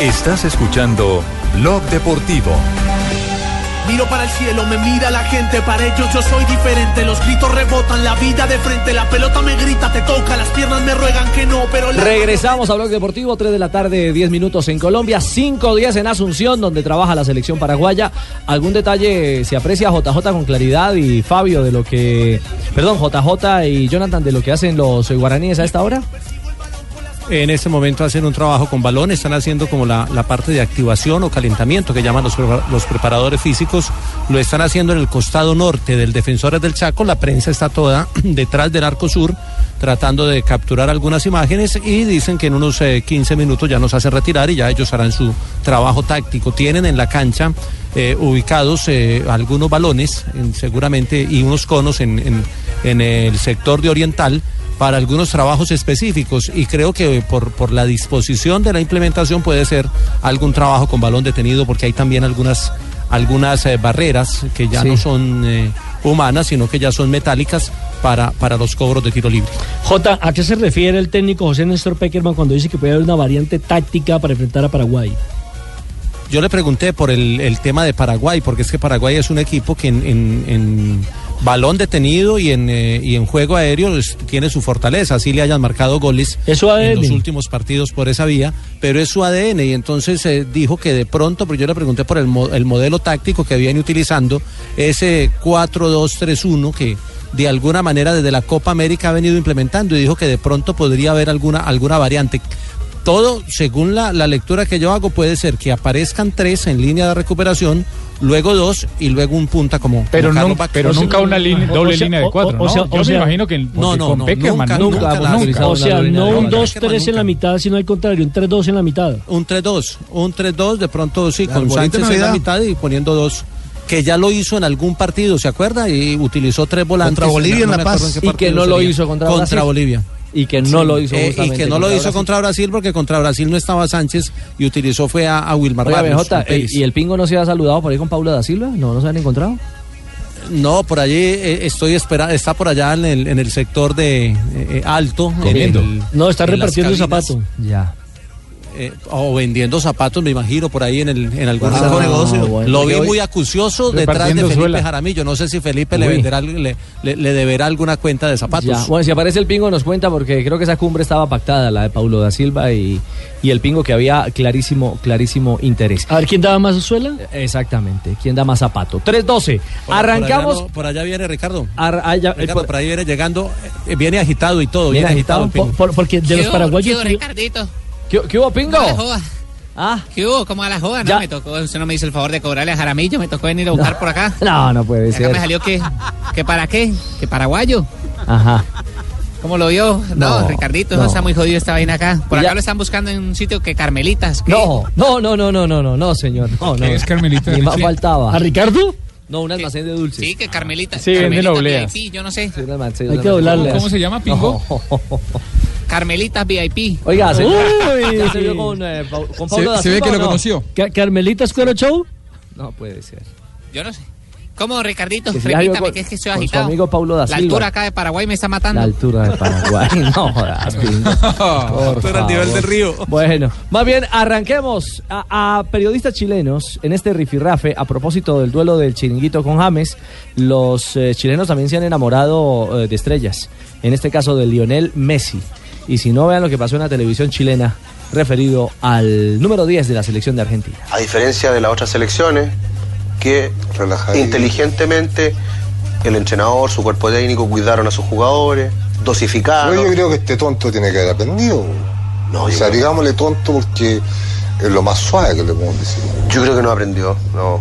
[SPEAKER 1] Estás escuchando Blog Deportivo.
[SPEAKER 19] Miro para el cielo, me mira la gente, para ellos yo soy diferente. Los gritos rebotan, la vida de frente, la pelota me grita, te toca, las piernas me ruegan que no, pero la...
[SPEAKER 3] Regresamos a Blog Deportivo, 3 de la tarde, 10 minutos en Colombia, 5 días en Asunción, donde trabaja la selección paraguaya. ¿Algún detalle se aprecia JJ con claridad y Fabio de lo que, perdón, JJ y Jonathan de lo que hacen los guaraníes a esta hora?
[SPEAKER 7] En este momento hacen un trabajo con balón, están haciendo como la, la parte de activación o calentamiento que llaman los, los preparadores físicos. Lo están haciendo en el costado norte del Defensores del Chaco. La prensa está toda detrás del arco sur tratando de capturar algunas imágenes y dicen que en unos eh, 15 minutos ya nos hacen retirar y ya ellos harán su trabajo táctico. Tienen en la cancha eh, ubicados eh, algunos balones en- seguramente y unos conos en- en el sector de oriental para algunos trabajos específicos y creo que por, por la disposición de la implementación puede ser algún trabajo con balón detenido porque hay también algunas algunas eh, barreras que ya
[SPEAKER 3] Sí.
[SPEAKER 7] no son eh, humanas sino que ya son metálicas para, para los cobros de tiro libre.
[SPEAKER 9] Jota, ¿a qué se refiere el técnico José Néstor Peckerman cuando dice que puede haber una variante táctica para enfrentar a Paraguay?
[SPEAKER 7] Yo le pregunté por el, el tema de Paraguay, porque es que Paraguay es un equipo que en, en- en balón detenido y en, eh, y en juego aéreo es- tiene su fortaleza, así le hayan marcado goles en los últimos partidos por esa vía, pero es su ADN y entonces eh, dijo que de pronto, pero yo le pregunté por el, mo- el modelo táctico que viene utilizando, ese 4-2-3-1 que de alguna manera desde la Copa América ha venido implementando y dijo que de pronto podría haber alguna, alguna variante. Todo, según la, la lectura que yo hago, puede ser que aparezcan tres en línea de recuperación, luego dos y luego un punta como.
[SPEAKER 10] Pero,
[SPEAKER 7] como
[SPEAKER 10] pero nunca una línea- doble
[SPEAKER 9] o sea,
[SPEAKER 10] línea de
[SPEAKER 9] o-
[SPEAKER 10] cuatro,
[SPEAKER 9] o
[SPEAKER 10] ¿no?
[SPEAKER 9] sea-
[SPEAKER 10] Yo
[SPEAKER 9] o sea-
[SPEAKER 10] me imagino que
[SPEAKER 7] No, no,
[SPEAKER 10] con
[SPEAKER 7] no,
[SPEAKER 10] Peckerman
[SPEAKER 7] nunca,
[SPEAKER 10] nunca,
[SPEAKER 9] O sea, no un
[SPEAKER 7] doble.
[SPEAKER 9] 2-3 en la mitad, sino al contrario, un 3-2 en la mitad.
[SPEAKER 7] Un 3-2, un 3-2, de pronto sí,
[SPEAKER 8] La
[SPEAKER 7] con Sánchez en la mitad y poniendo dos. Que ya lo hizo en algún partido, ¿se acuerda? Y utilizó tres volantes.
[SPEAKER 8] Contra Bolivia en
[SPEAKER 7] no
[SPEAKER 8] La
[SPEAKER 7] me acuerdo
[SPEAKER 8] Paz.
[SPEAKER 7] en qué
[SPEAKER 3] Y que
[SPEAKER 7] partido
[SPEAKER 3] no lo hizo contra
[SPEAKER 7] Contra
[SPEAKER 3] Brasil.
[SPEAKER 7] Bolivia.
[SPEAKER 3] Y que no lo hizo
[SPEAKER 7] Eh, y que no lo
[SPEAKER 3] contra
[SPEAKER 7] hizo
[SPEAKER 3] Brasil.
[SPEAKER 7] contra Brasil porque contra Brasil no estaba Sánchez y utilizó fue a, a Wilmar Barrios,
[SPEAKER 3] BJ,
[SPEAKER 7] Pérez.
[SPEAKER 3] eh, ¿y el Pingo no se ha saludado por ahí con Paula da Silva? ¿No, no se han encontrado?
[SPEAKER 7] No, por allí eh, estoy esperando, está por allá en el, en el sector de eh, alto. el-
[SPEAKER 9] No, está repartiendo
[SPEAKER 7] cabinas,
[SPEAKER 9] zapato.
[SPEAKER 3] Ya.
[SPEAKER 7] Eh, o vendiendo zapatos, me imagino, por ahí en, el, en algún
[SPEAKER 8] Ah, negocio.
[SPEAKER 3] bueno.
[SPEAKER 7] Lo vi muy acucioso detrás de Felipe
[SPEAKER 10] suela.
[SPEAKER 7] Jaramillo. No sé si Felipe le, venderá, le, le- le deberá alguna cuenta de zapatos.
[SPEAKER 3] Ya. Bueno, si aparece el Pingo nos cuenta porque creo que esa cumbre estaba pactada, la de Paulo da Silva y, y el Pingo que había clarísimo, clarísimo interés.
[SPEAKER 9] A ver quién daba más suela.
[SPEAKER 3] Exactamente. ¿Quién da más zapato? 3-12.
[SPEAKER 7] Por-
[SPEAKER 3] Arrancamos.
[SPEAKER 7] Por allá, no- por allá viene Ricardo.
[SPEAKER 3] Ar- ah, ya, eh,
[SPEAKER 7] Ricardo,
[SPEAKER 3] por-
[SPEAKER 7] por ahí viene llegando, eh, viene agitado y todo.
[SPEAKER 3] Viene
[SPEAKER 7] Viene,
[SPEAKER 3] agitado,
[SPEAKER 7] agitado.
[SPEAKER 9] por- porque de los paraguayos.
[SPEAKER 20] Ricardito?
[SPEAKER 3] ¿Qué, qué hubo, Pingo?
[SPEAKER 20] ¿Cómo a la joda?
[SPEAKER 3] Ah.
[SPEAKER 20] ¿Qué hubo? ¿Cómo a la joda?
[SPEAKER 3] Ya.
[SPEAKER 20] No, me tocó, usted no me hizo el favor de cobrarle a Jaramillo, me tocó venir a buscar por acá.
[SPEAKER 3] No, no puede
[SPEAKER 20] Acá
[SPEAKER 3] ser.
[SPEAKER 20] me salió que, que para qué, que paraguayo.
[SPEAKER 3] Ajá.
[SPEAKER 20] ¿Cómo lo vio? No,
[SPEAKER 3] No,
[SPEAKER 20] Ricardito,
[SPEAKER 3] no.
[SPEAKER 20] no. está muy jodido esta vaina acá. Por
[SPEAKER 3] Ya.
[SPEAKER 20] acá lo están buscando en un sitio que Carmelitas. ¿qué?
[SPEAKER 3] No, no, no, no, no, no, no, no, señor. No, no.
[SPEAKER 16] ¿Qué es Carmelita?
[SPEAKER 3] Ni más faltaba.
[SPEAKER 9] ¿A Ricardo?
[SPEAKER 3] No, un almacén de dulces.
[SPEAKER 20] Sí, que Carmelita.
[SPEAKER 10] Sí, venden
[SPEAKER 20] Carmelitas
[SPEAKER 10] obleas.
[SPEAKER 20] VIP, yo no sé.
[SPEAKER 3] Hay
[SPEAKER 10] que doblarlas. ¿Cómo se llama, Pingo?
[SPEAKER 20] Carmelitas VIP.
[SPEAKER 3] Oiga, se, vio con, eh, con Pablo da
[SPEAKER 5] Se, se ve que
[SPEAKER 3] ¿o
[SPEAKER 5] lo
[SPEAKER 3] no?
[SPEAKER 5] conoció.
[SPEAKER 9] Ca- ¿Carmelita Square Show?
[SPEAKER 3] No puede ser.
[SPEAKER 20] Yo no sé. ¿Cómo, Ricardito?
[SPEAKER 3] Que la
[SPEAKER 20] Repítame, que es que estoy agitado.
[SPEAKER 3] amigo Paulo da
[SPEAKER 20] La
[SPEAKER 3] Silva.
[SPEAKER 20] altura acá de Paraguay me está matando.
[SPEAKER 3] La altura de Paraguay. No jodas,
[SPEAKER 20] Altura al nivel del río.
[SPEAKER 3] Bueno, más bien arranquemos a, a periodistas chilenos en este rifirrafe a propósito del duelo del chiringuito con James. Los eh, chilenos también se han enamorado eh, de estrellas. En este caso de Lionel Messi. Y si no vean lo que pasó en la televisión chilena referido al número 10 de la selección de Argentina.
[SPEAKER 21] A diferencia de las otras selecciones, que inteligentemente el entrenador, su cuerpo técnico cuidaron a sus jugadores, dosificaron.
[SPEAKER 22] Pero yo creo que este tonto tiene que haber aprendido.
[SPEAKER 21] No,
[SPEAKER 22] o sea,
[SPEAKER 21] creo-
[SPEAKER 22] digámosle tonto porque es lo más suave que le podemos decir.
[SPEAKER 21] Yo creo que no aprendió, no.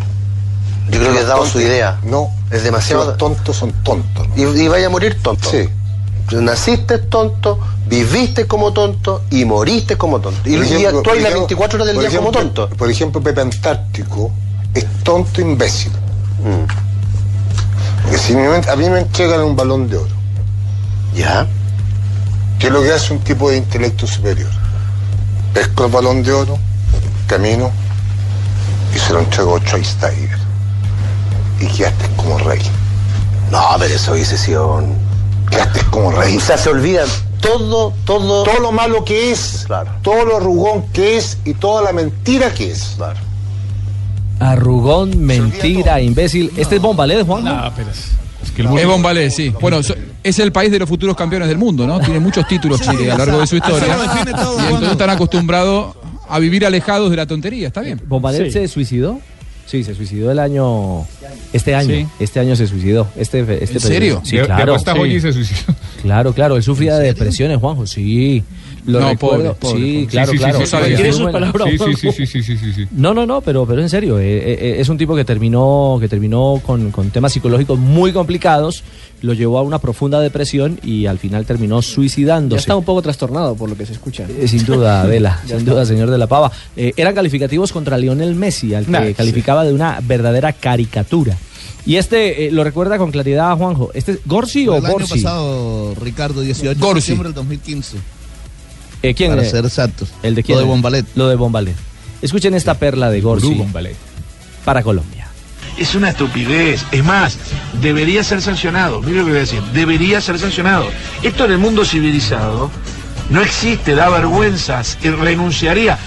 [SPEAKER 21] Yo creo que ha dado su idea.
[SPEAKER 22] No,
[SPEAKER 21] Es demasiado.
[SPEAKER 22] Los tontos son tontos.
[SPEAKER 21] Y, y vaya a morir tonto.
[SPEAKER 22] Sí.
[SPEAKER 21] Naciste tonto, viviste como tonto y moriste como tonto. Y,
[SPEAKER 22] Por
[SPEAKER 21] y
[SPEAKER 22] ejemplo-
[SPEAKER 21] actuáis las
[SPEAKER 22] ejemplo-
[SPEAKER 21] 24 horas del día como
[SPEAKER 22] ejemplo-
[SPEAKER 21] tonto.
[SPEAKER 22] Por ejemplo, Pepe Antártico es tonto imbécil. Porque si a mí me entregan un balón de oro.
[SPEAKER 21] ¿Ya?
[SPEAKER 22] ¿Qué es lo que hace un tipo de intelecto superior? Pesco el balón de oro, camino y se lo entrego a Schweinsteiger. Y quedaste como rey.
[SPEAKER 21] No, pero eso hubiese sido.
[SPEAKER 22] Quedaste como rey.
[SPEAKER 21] O sea, se olvidan todo, todo.
[SPEAKER 22] Todo lo malo que es, todo lo arrugón que es y toda la mentira que es.
[SPEAKER 3] Arrugón, mentira, imbécil. ¿Este es Bombalé, Juan?
[SPEAKER 10] No, pero es, es que el
[SPEAKER 5] Es Bombalé, sí. Bueno, so- es el país de los futuros campeones del mundo, ¿no? Tiene muchos títulos Chile a lo largo de su historia. Y entonces están acostumbrados a vivir alejados de la tontería, está bien.
[SPEAKER 3] ¿Bombalé
[SPEAKER 5] Sí.
[SPEAKER 3] se suicidó? Sí, se suicidó el año. Este año.
[SPEAKER 5] Sí.
[SPEAKER 3] Este año se suicidó. Este, este
[SPEAKER 5] ¿En serio?
[SPEAKER 3] Sí,
[SPEAKER 16] De-
[SPEAKER 3] claro.
[SPEAKER 16] y
[SPEAKER 3] Sí.
[SPEAKER 16] se suicidó.
[SPEAKER 3] Claro, claro. Él sufría de depresiones, Juanjo. Sí. Lo
[SPEAKER 5] No,
[SPEAKER 3] recuerdo.
[SPEAKER 5] pobre, pobre,
[SPEAKER 3] sí,
[SPEAKER 5] pobre.
[SPEAKER 3] claro,
[SPEAKER 16] Sí, sí,
[SPEAKER 3] claro.
[SPEAKER 16] sí, sí,
[SPEAKER 3] Sí,
[SPEAKER 16] sí,
[SPEAKER 3] sí,
[SPEAKER 16] sí,
[SPEAKER 3] bueno.
[SPEAKER 16] sí, sí, sí, sí, sí, sí, sí, sí.
[SPEAKER 3] No, no, no, pero, pero en serio, eh, eh, eh, es un tipo que terminó, que terminó con, con temas psicológicos muy complicados, lo llevó a una profunda depresión y al final terminó
[SPEAKER 17] Ya
[SPEAKER 3] suicidándose.
[SPEAKER 17] está un poco trastornado por lo que se escucha.
[SPEAKER 3] Eh, sin duda, Adela, sin
[SPEAKER 17] está.
[SPEAKER 3] duda, señor de la Pava. Eh, eran calificativos contra Lionel Messi, al que
[SPEAKER 10] Nah, sí.
[SPEAKER 3] calificaba de una verdadera caricatura. Y este eh, lo recuerda con claridad, Juanjo. ¿Este es Gorsi o
[SPEAKER 8] el año pasado, Ricardo, 18 de
[SPEAKER 3] Gorsi.
[SPEAKER 8] septiembre del 2015.
[SPEAKER 3] Eh, ¿Quién?
[SPEAKER 8] Para
[SPEAKER 3] eh?
[SPEAKER 8] ser exactos.
[SPEAKER 3] El de quién?
[SPEAKER 8] Lo de Bombalet.
[SPEAKER 3] Lo de Bombalet. Escuchen esta perla de Gorsi
[SPEAKER 16] Gurú Bombalet.
[SPEAKER 3] para Colombia.
[SPEAKER 23] Es una estupidez. Es más, debería ser sancionado. Mire lo que voy a decir. Debería ser sancionado. Esto en el mundo civilizado no existe, da vergüenzas y renunciaría.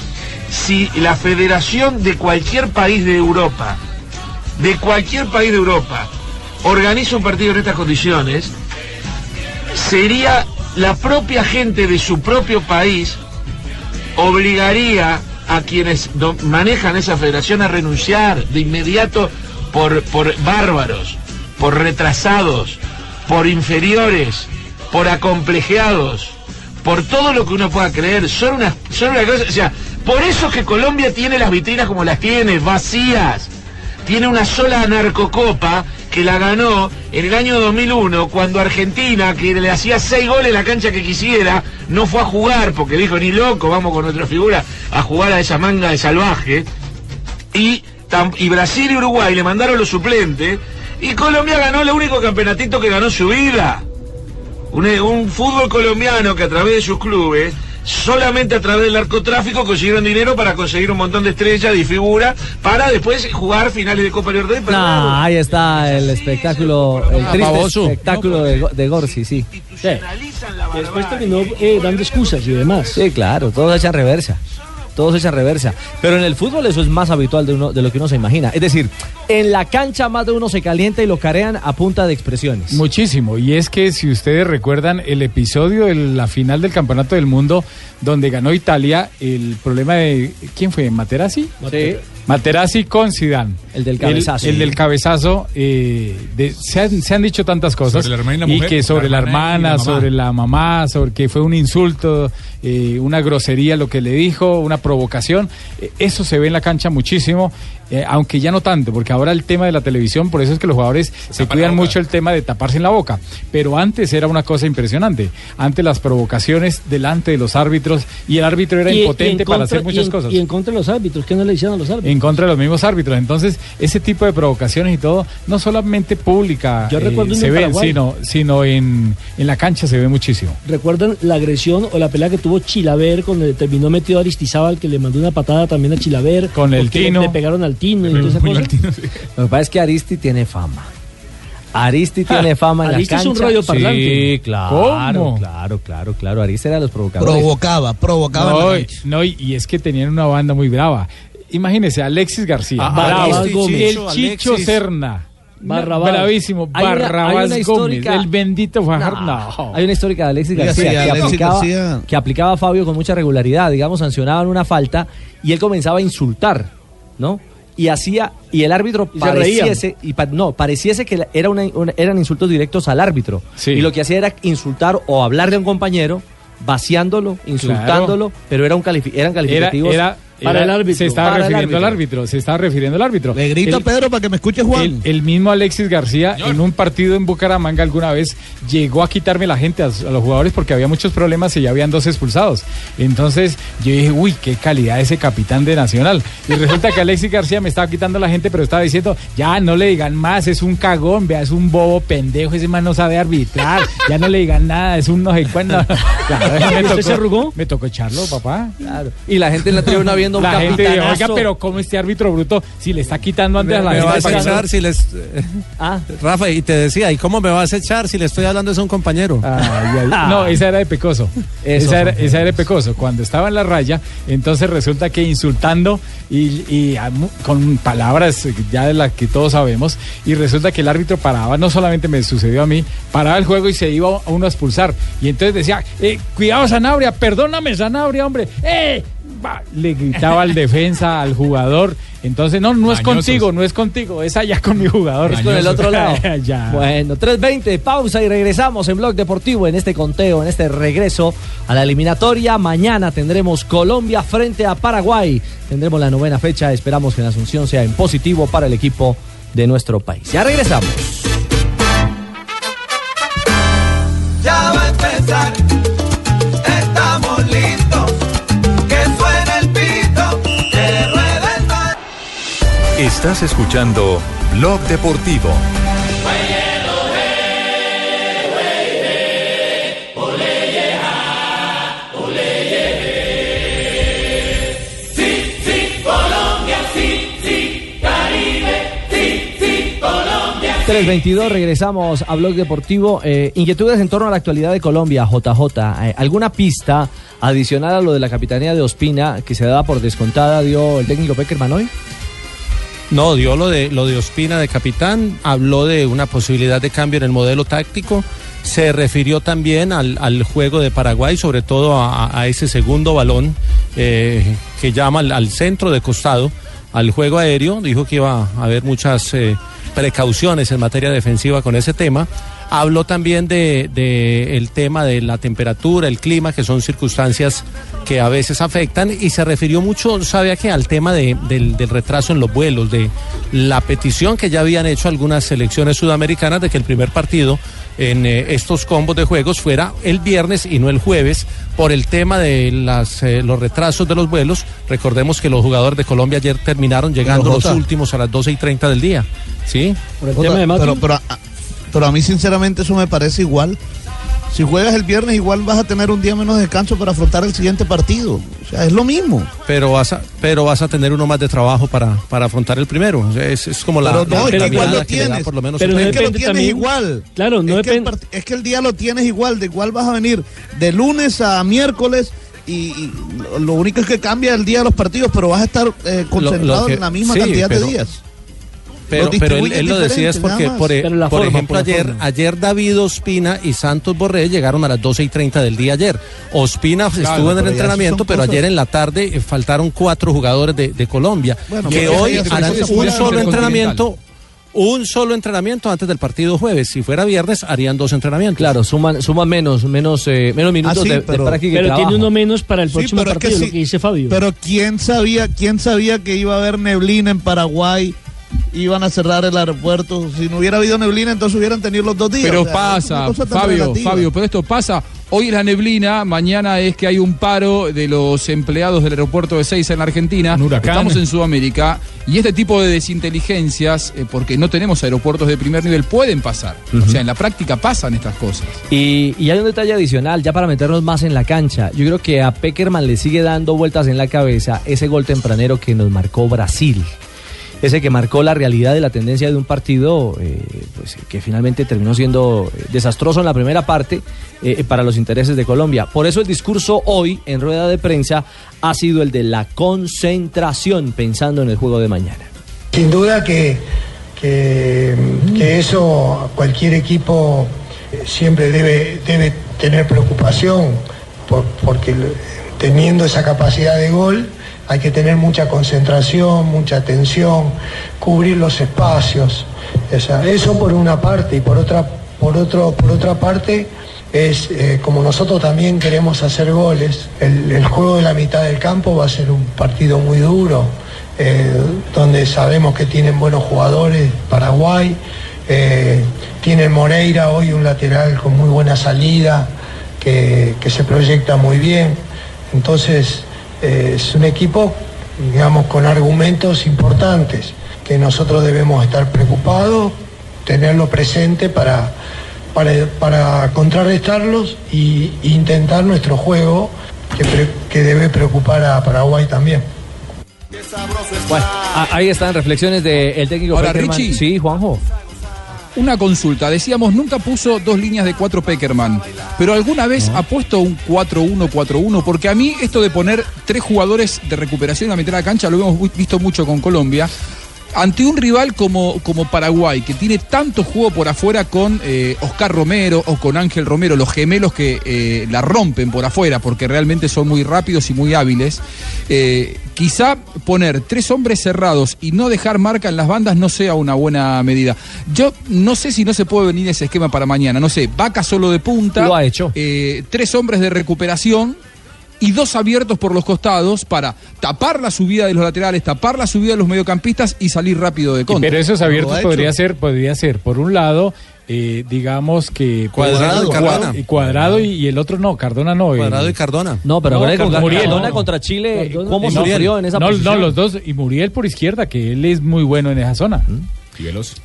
[SPEAKER 23] Si la federación de cualquier país de Europa, de cualquier país de Europa, organiza un partido en estas condiciones, sería la propia gente de su propio país obligaría a quienes manejan esa federación a renunciar de inmediato por, por bárbaros, por retrasados, por inferiores, por acomplejeados, por todo lo que uno pueda creer. Son una, son una cosa, o sea, por eso es que Colombia tiene las vitrinas como las tiene, vacías. Tiene una sola narcocopa que la ganó en el año 2001 cuando Argentina, que le hacía seis goles en la cancha que quisiera, no fue a jugar porque dijo ni loco, vamos con nuestra figura a jugar a esa manga de salvaje. Y, y Brasil y Uruguay le mandaron los suplentes y Colombia ganó el único campeonatito que ganó su vida. Un, un fútbol colombiano que a través de sus clubes, solamente a través del narcotráfico consiguieron dinero para conseguir un montón de estrellas y figuras para después jugar finales de Copa Libertadores.
[SPEAKER 3] Nah, ahí está el espectáculo, el triste espectáculo de, de Gorsi, sí.
[SPEAKER 9] Después terminó eh, dando excusas y demás.
[SPEAKER 3] Sí, claro, todos echan reversa. Todos echan reversa. Pero en el fútbol eso es más habitual de, uno, de lo que uno se imagina. Es decir, en la cancha más de uno se calienta y lo carean a punta de expresiones.
[SPEAKER 10] Muchísimo. Y es que si ustedes recuerdan el episodio de la final del Campeonato del Mundo, donde ganó Italia, el problema de. ¿Quién fue? ¿Materazzi?
[SPEAKER 3] Sí.
[SPEAKER 10] Materazzi con Zidane.
[SPEAKER 3] El del cabezazo.
[SPEAKER 10] El, del cabezazo. eh, de- se, han, se han dicho tantas cosas.
[SPEAKER 16] Sobre la hermana y la mujer,
[SPEAKER 10] que sobre la
[SPEAKER 16] hermana y
[SPEAKER 10] hermana,
[SPEAKER 16] la mamá.
[SPEAKER 10] sobre la mamá, sobre que fue un insulto, eh, una grosería lo que le dijo, una provocación. Eh, eso se ve en la cancha muchísimo. Eh, aunque ya no tanto, porque ahora el tema de la televisión, por eso es que los jugadores se cuidan mucho el tema de taparse en la boca. Pero antes era una cosa impresionante. Antes las provocaciones delante de los árbitros y el árbitro era
[SPEAKER 9] Y- y en
[SPEAKER 10] impotente para hacer
[SPEAKER 9] y
[SPEAKER 10] muchas
[SPEAKER 9] en-
[SPEAKER 10] cosas.
[SPEAKER 9] Y en contra de los árbitros, ¿qué no le hicieron a los árbitros?
[SPEAKER 10] En contra de los mismos árbitros. Entonces, ese tipo de provocaciones y todo, no solamente pública
[SPEAKER 9] Yo
[SPEAKER 10] eh, se
[SPEAKER 9] Paraguay.
[SPEAKER 10] sino, sino en, en la cancha se ve muchísimo.
[SPEAKER 9] ¿Recuerdan la agresión o la pelea que tuvo Chilaver cuando terminó metido Aristizábal, que le mandó una patada también a Chilaver?
[SPEAKER 3] Con el Tino.
[SPEAKER 9] Le pegaron al Tino y toda esa cosa.
[SPEAKER 3] Lo que pasa es que Aristi tiene fama. Aristi tiene fama en la
[SPEAKER 9] Aristi
[SPEAKER 3] cancha.
[SPEAKER 9] es un rollo parlante.
[SPEAKER 3] Sí, claro,
[SPEAKER 10] ¿Cómo?
[SPEAKER 3] claro, claro, claro. Aristi era de los provocadores.
[SPEAKER 8] Provocaba, provocaba. en la
[SPEAKER 10] No, y- no, y, y es que tenían una banda muy brava. Imagínese, Alexis García,
[SPEAKER 3] Ah,
[SPEAKER 10] Gómez, el
[SPEAKER 3] Chicho, Alexis.
[SPEAKER 10] Serna.
[SPEAKER 9] Barrabás.
[SPEAKER 10] Bravísimo,
[SPEAKER 3] Hay una- hay
[SPEAKER 10] Barrabás
[SPEAKER 3] una
[SPEAKER 10] Gómez, el bendito Fajardo.
[SPEAKER 3] No, Hay una histórica de Alexis García,
[SPEAKER 8] sí,
[SPEAKER 3] que,
[SPEAKER 8] Alexis
[SPEAKER 3] aplicaba,
[SPEAKER 8] García.
[SPEAKER 3] que aplicaba a Fabio con mucha regularidad. Digamos, sancionaban una falta y él comenzaba a insultar, ¿no? Y hacía, y el árbitro
[SPEAKER 9] Y
[SPEAKER 3] pareciese, y pa- no, pareciese que era una, una- eran insultos directos al árbitro.
[SPEAKER 10] Sí.
[SPEAKER 3] Y lo que hacía era insultar o hablarle a un compañero, vaciándolo, insultándolo, pero era un califi- eran
[SPEAKER 10] Era,
[SPEAKER 3] calificativos
[SPEAKER 10] era,
[SPEAKER 9] Para el árbitro.
[SPEAKER 10] Se estaba refiriendo al
[SPEAKER 3] árbitro.
[SPEAKER 10] se estaba refiriendo al árbitro.
[SPEAKER 8] Le grito a Pedro para que me escuche Juan.
[SPEAKER 10] El, el mismo Alexis García en un partido en Bucaramanga alguna vez llegó a quitarme la gente a, a los jugadores porque había muchos problemas y ya habían dos expulsados. Entonces yo dije, uy, qué calidad ese capitán de Nacional. Y resulta que Alexis García me estaba quitando la gente, pero estaba diciendo, ya no le digan más, es un cagón, vea, es un bobo pendejo, ese man no sabe arbitrar, ya no le digan nada, es un no sé cuándo. Claro, me
[SPEAKER 9] ¿Usted
[SPEAKER 10] tocó-
[SPEAKER 9] se arrugó?
[SPEAKER 10] Me tocó echarlo, papá.
[SPEAKER 3] Claro. Y la gente en la tribuna viendo un
[SPEAKER 10] gente dijo, oiga, pero ¿cómo este árbitro bruto si le está quitando antes a la
[SPEAKER 7] me
[SPEAKER 10] gente?
[SPEAKER 7] vas a echar si les...
[SPEAKER 3] Ah,
[SPEAKER 7] Rafa, y te decía, ¿y cómo me vas a echar si le estoy hablando es a un compañero?
[SPEAKER 10] Ay, ay, No, esa era de Pecoso. Esa era,
[SPEAKER 3] son.
[SPEAKER 10] esa era de Pecoso. Cuando estaba en la raya, entonces resulta que insultando y, y a mu- con palabras ya de las que todos sabemos, y resulta que el árbitro paraba, no solamente me sucedió a mí, paraba el juego y se iba a uno a expulsar. Y entonces decía, eh, cuidado Sanabria, perdóname Sanabria, hombre. ¡Eh! Le gritaba al defensa, al jugador. Entonces, no, no es
[SPEAKER 16] Mañosos.
[SPEAKER 10] contigo, no es contigo, es allá con mi jugador.
[SPEAKER 3] Es con el otro lado.
[SPEAKER 10] ya.
[SPEAKER 3] Bueno, 3.20, pausa y regresamos en Blog Deportivo en este conteo, en este regreso a la eliminatoria. Mañana tendremos Colombia frente a Paraguay. Tendremos la novena fecha. Esperamos que la Asunción sea en positivo para el equipo de nuestro país. Ya regresamos.
[SPEAKER 1] Estás escuchando Blog Deportivo.
[SPEAKER 24] Colombia.
[SPEAKER 3] 3.22, regresamos a Blog Deportivo. Eh, inquietudes en torno a la actualidad de Colombia, JJ. Eh, ¿Alguna pista adicional a lo de la capitanía de Ospina que se daba por descontada dio el técnico Peckerman hoy?
[SPEAKER 7] No, dio lo de, lo de Ospina de capitán, habló de una posibilidad de cambio en el modelo táctico, se refirió también al, al juego de Paraguay, sobre todo a, ese segundo balón eh, que llama al, al centro de costado, al juego aéreo, dijo que iba a haber muchas eh, precauciones en materia defensiva con ese tema. Habló también de, de el tema de la temperatura, el clima, que son circunstancias que a veces afectan, y se refirió mucho, ¿sabe a qué? Al tema de- del, del retraso en los vuelos, de la petición que ya habían hecho algunas selecciones sudamericanas de que el primer partido en eh, estos combos de juegos fuera el viernes y no el jueves por el tema de las, eh, los retrasos de los vuelos. Recordemos que los jugadores de Colombia ayer terminaron llegando los últimos a las 12 y 30 del día. ¿Sí?
[SPEAKER 8] Jota, pero, pero, a- pero a mí sinceramente eso me parece igual. Si juegas el viernes igual vas a tener un día menos de descanso para afrontar el siguiente partido. O sea, es lo mismo.
[SPEAKER 7] pero vas a, pero vas a tener uno más de trabajo para, para afrontar el primero. O sea, Es, es como la,
[SPEAKER 8] Pero no,
[SPEAKER 7] la
[SPEAKER 8] es que
[SPEAKER 7] tranquilidad
[SPEAKER 8] igual lo tienes.
[SPEAKER 7] por lo menos
[SPEAKER 8] pero
[SPEAKER 7] el
[SPEAKER 8] es que lo tienes igual.
[SPEAKER 9] Claro, no
[SPEAKER 8] es que, el es que el día lo tienes igual. De igual vas a venir de lunes a miércoles. Y, y lo- único es que cambia el día de los partidos, pero vas a estar eh, concentrado
[SPEAKER 7] que-
[SPEAKER 8] en la misma
[SPEAKER 7] sí,
[SPEAKER 8] cantidad
[SPEAKER 7] pero-
[SPEAKER 8] de días.
[SPEAKER 7] Pero, pero él, lo decía es porque, por, e-
[SPEAKER 8] la
[SPEAKER 7] por
[SPEAKER 8] forma,
[SPEAKER 7] ejemplo,
[SPEAKER 8] por
[SPEAKER 7] ayer,
[SPEAKER 8] forma.
[SPEAKER 7] ayer David Ospina y Santos Borré llegaron a las 12 y 30 del día ayer. Ospina
[SPEAKER 8] Claro,
[SPEAKER 7] estuvo en el entrenamiento, pero
[SPEAKER 8] cosas-
[SPEAKER 7] ayer en la tarde eh, faltaron cuatro jugadores de, de Colombia
[SPEAKER 8] Bueno,
[SPEAKER 7] que hoy harán un solo entrenamiento. un solo entrenamiento antes del partido jueves. Si fuera viernes, harían dos entrenamientos.
[SPEAKER 3] Claro, suman, suman menos, menos, eh, menos minutos
[SPEAKER 8] Ah, sí,
[SPEAKER 3] de, de
[SPEAKER 8] pero-
[SPEAKER 3] práctica y
[SPEAKER 9] Pero
[SPEAKER 3] trabajo.
[SPEAKER 9] tiene uno menos para el
[SPEAKER 8] Sí,
[SPEAKER 9] próximo
[SPEAKER 8] pero es que
[SPEAKER 9] partido,
[SPEAKER 8] sí.
[SPEAKER 9] lo que dice Fabio.
[SPEAKER 8] Pero quién sabía, quién sabía que iba a haber neblina en Paraguay, iban a cerrar el aeropuerto. Si no hubiera habido neblina, entonces hubieran tenido los dos días.
[SPEAKER 5] Pero
[SPEAKER 8] O sea, es
[SPEAKER 5] pasa, Fabio,
[SPEAKER 8] relativa.
[SPEAKER 5] Fabio, pero esto pasa. Hoy es la neblina, mañana es que hay un paro de los empleados del aeropuerto de Seiza en la Argentina. Estamos en Sudamérica y este tipo de desinteligencias, eh, porque no tenemos aeropuertos de primer nivel, pueden pasar. O sea, en la práctica pasan estas cosas.
[SPEAKER 3] Y, y hay un detalle adicional, ya para meternos más en la cancha. Yo creo que a Peckerman le sigue dando vueltas en la cabeza ese gol tempranero que nos marcó Brasil. Ese que marcó la realidad de la tendencia de un partido eh, pues, que finalmente terminó siendo eh, desastroso en la primera parte eh, para los intereses de Colombia. Por eso el discurso hoy en rueda de prensa ha sido el de la concentración pensando en el juego de mañana.
[SPEAKER 2] Sin duda que, que, eso cualquier equipo siempre debe, debe tener preocupación, por- porque teniendo esa capacidad de gol hay que tener mucha concentración, mucha atención, cubrir los espacios. O eso por una parte y por otra, por otro, por otra parte es eh, como nosotros también queremos hacer goles, el, juego de la mitad del campo va a ser un partido muy duro, eh, donde sabemos que tienen buenos jugadores, Paraguay, eh, tienen Moreira hoy un lateral con muy buena salida, que, se proyecta muy bien, entonces es un equipo, digamos, con argumentos importantes, que nosotros debemos estar preocupados, tenerlo presente para, para, para contrarrestarlos y, e intentar nuestro juego que, pre- que debe preocupar a Paraguay también.
[SPEAKER 3] Bueno, ahí están reflexiones del técnico
[SPEAKER 5] Ahora. Richie.
[SPEAKER 3] Sí, Juanjo.
[SPEAKER 5] Una consulta, decíamos, nunca puso dos líneas de cuatro Peckerman, pero alguna vez ha puesto un 4-1-4-1, porque a mí esto de poner tres jugadores de recuperación a meter a la cancha lo hemos vi- visto mucho con Colombia. Ante un rival como, como Paraguay, que tiene tanto juego por afuera con eh, Oscar Romero o con Ángel Romero, los gemelos que eh, la rompen por afuera, porque realmente son muy rápidos y muy hábiles, eh, quizá poner tres hombres cerrados y no dejar marca en las bandas no sea una buena medida. Yo no sé si no se puede venir ese esquema para mañana, no sé, Vaca solo de punta,
[SPEAKER 3] Lo ha hecho.
[SPEAKER 5] eh, tres hombres de recuperación y dos abiertos por los costados para tapar la subida de los laterales, tapar la subida de los mediocampistas y salir rápido de contra.
[SPEAKER 10] Pero esos abiertos podría ser, podría ser, por un lado, eh, digamos que
[SPEAKER 7] Cuadrado y
[SPEAKER 10] Cua-
[SPEAKER 7] Cardona.
[SPEAKER 10] y cuadrado y, y el otro no, Cardona no.
[SPEAKER 7] Cuadrado
[SPEAKER 10] el-
[SPEAKER 7] y Cardona.
[SPEAKER 3] No, pero
[SPEAKER 10] No,
[SPEAKER 3] con
[SPEAKER 10] Cardona- Muriel,
[SPEAKER 3] Cardona
[SPEAKER 10] no.
[SPEAKER 3] contra Chile, ¿cómo
[SPEAKER 10] no,
[SPEAKER 3] sufrió en esa
[SPEAKER 10] no,
[SPEAKER 3] posición?
[SPEAKER 10] No, los dos, y Muriel por izquierda, que él es muy bueno en esa zona.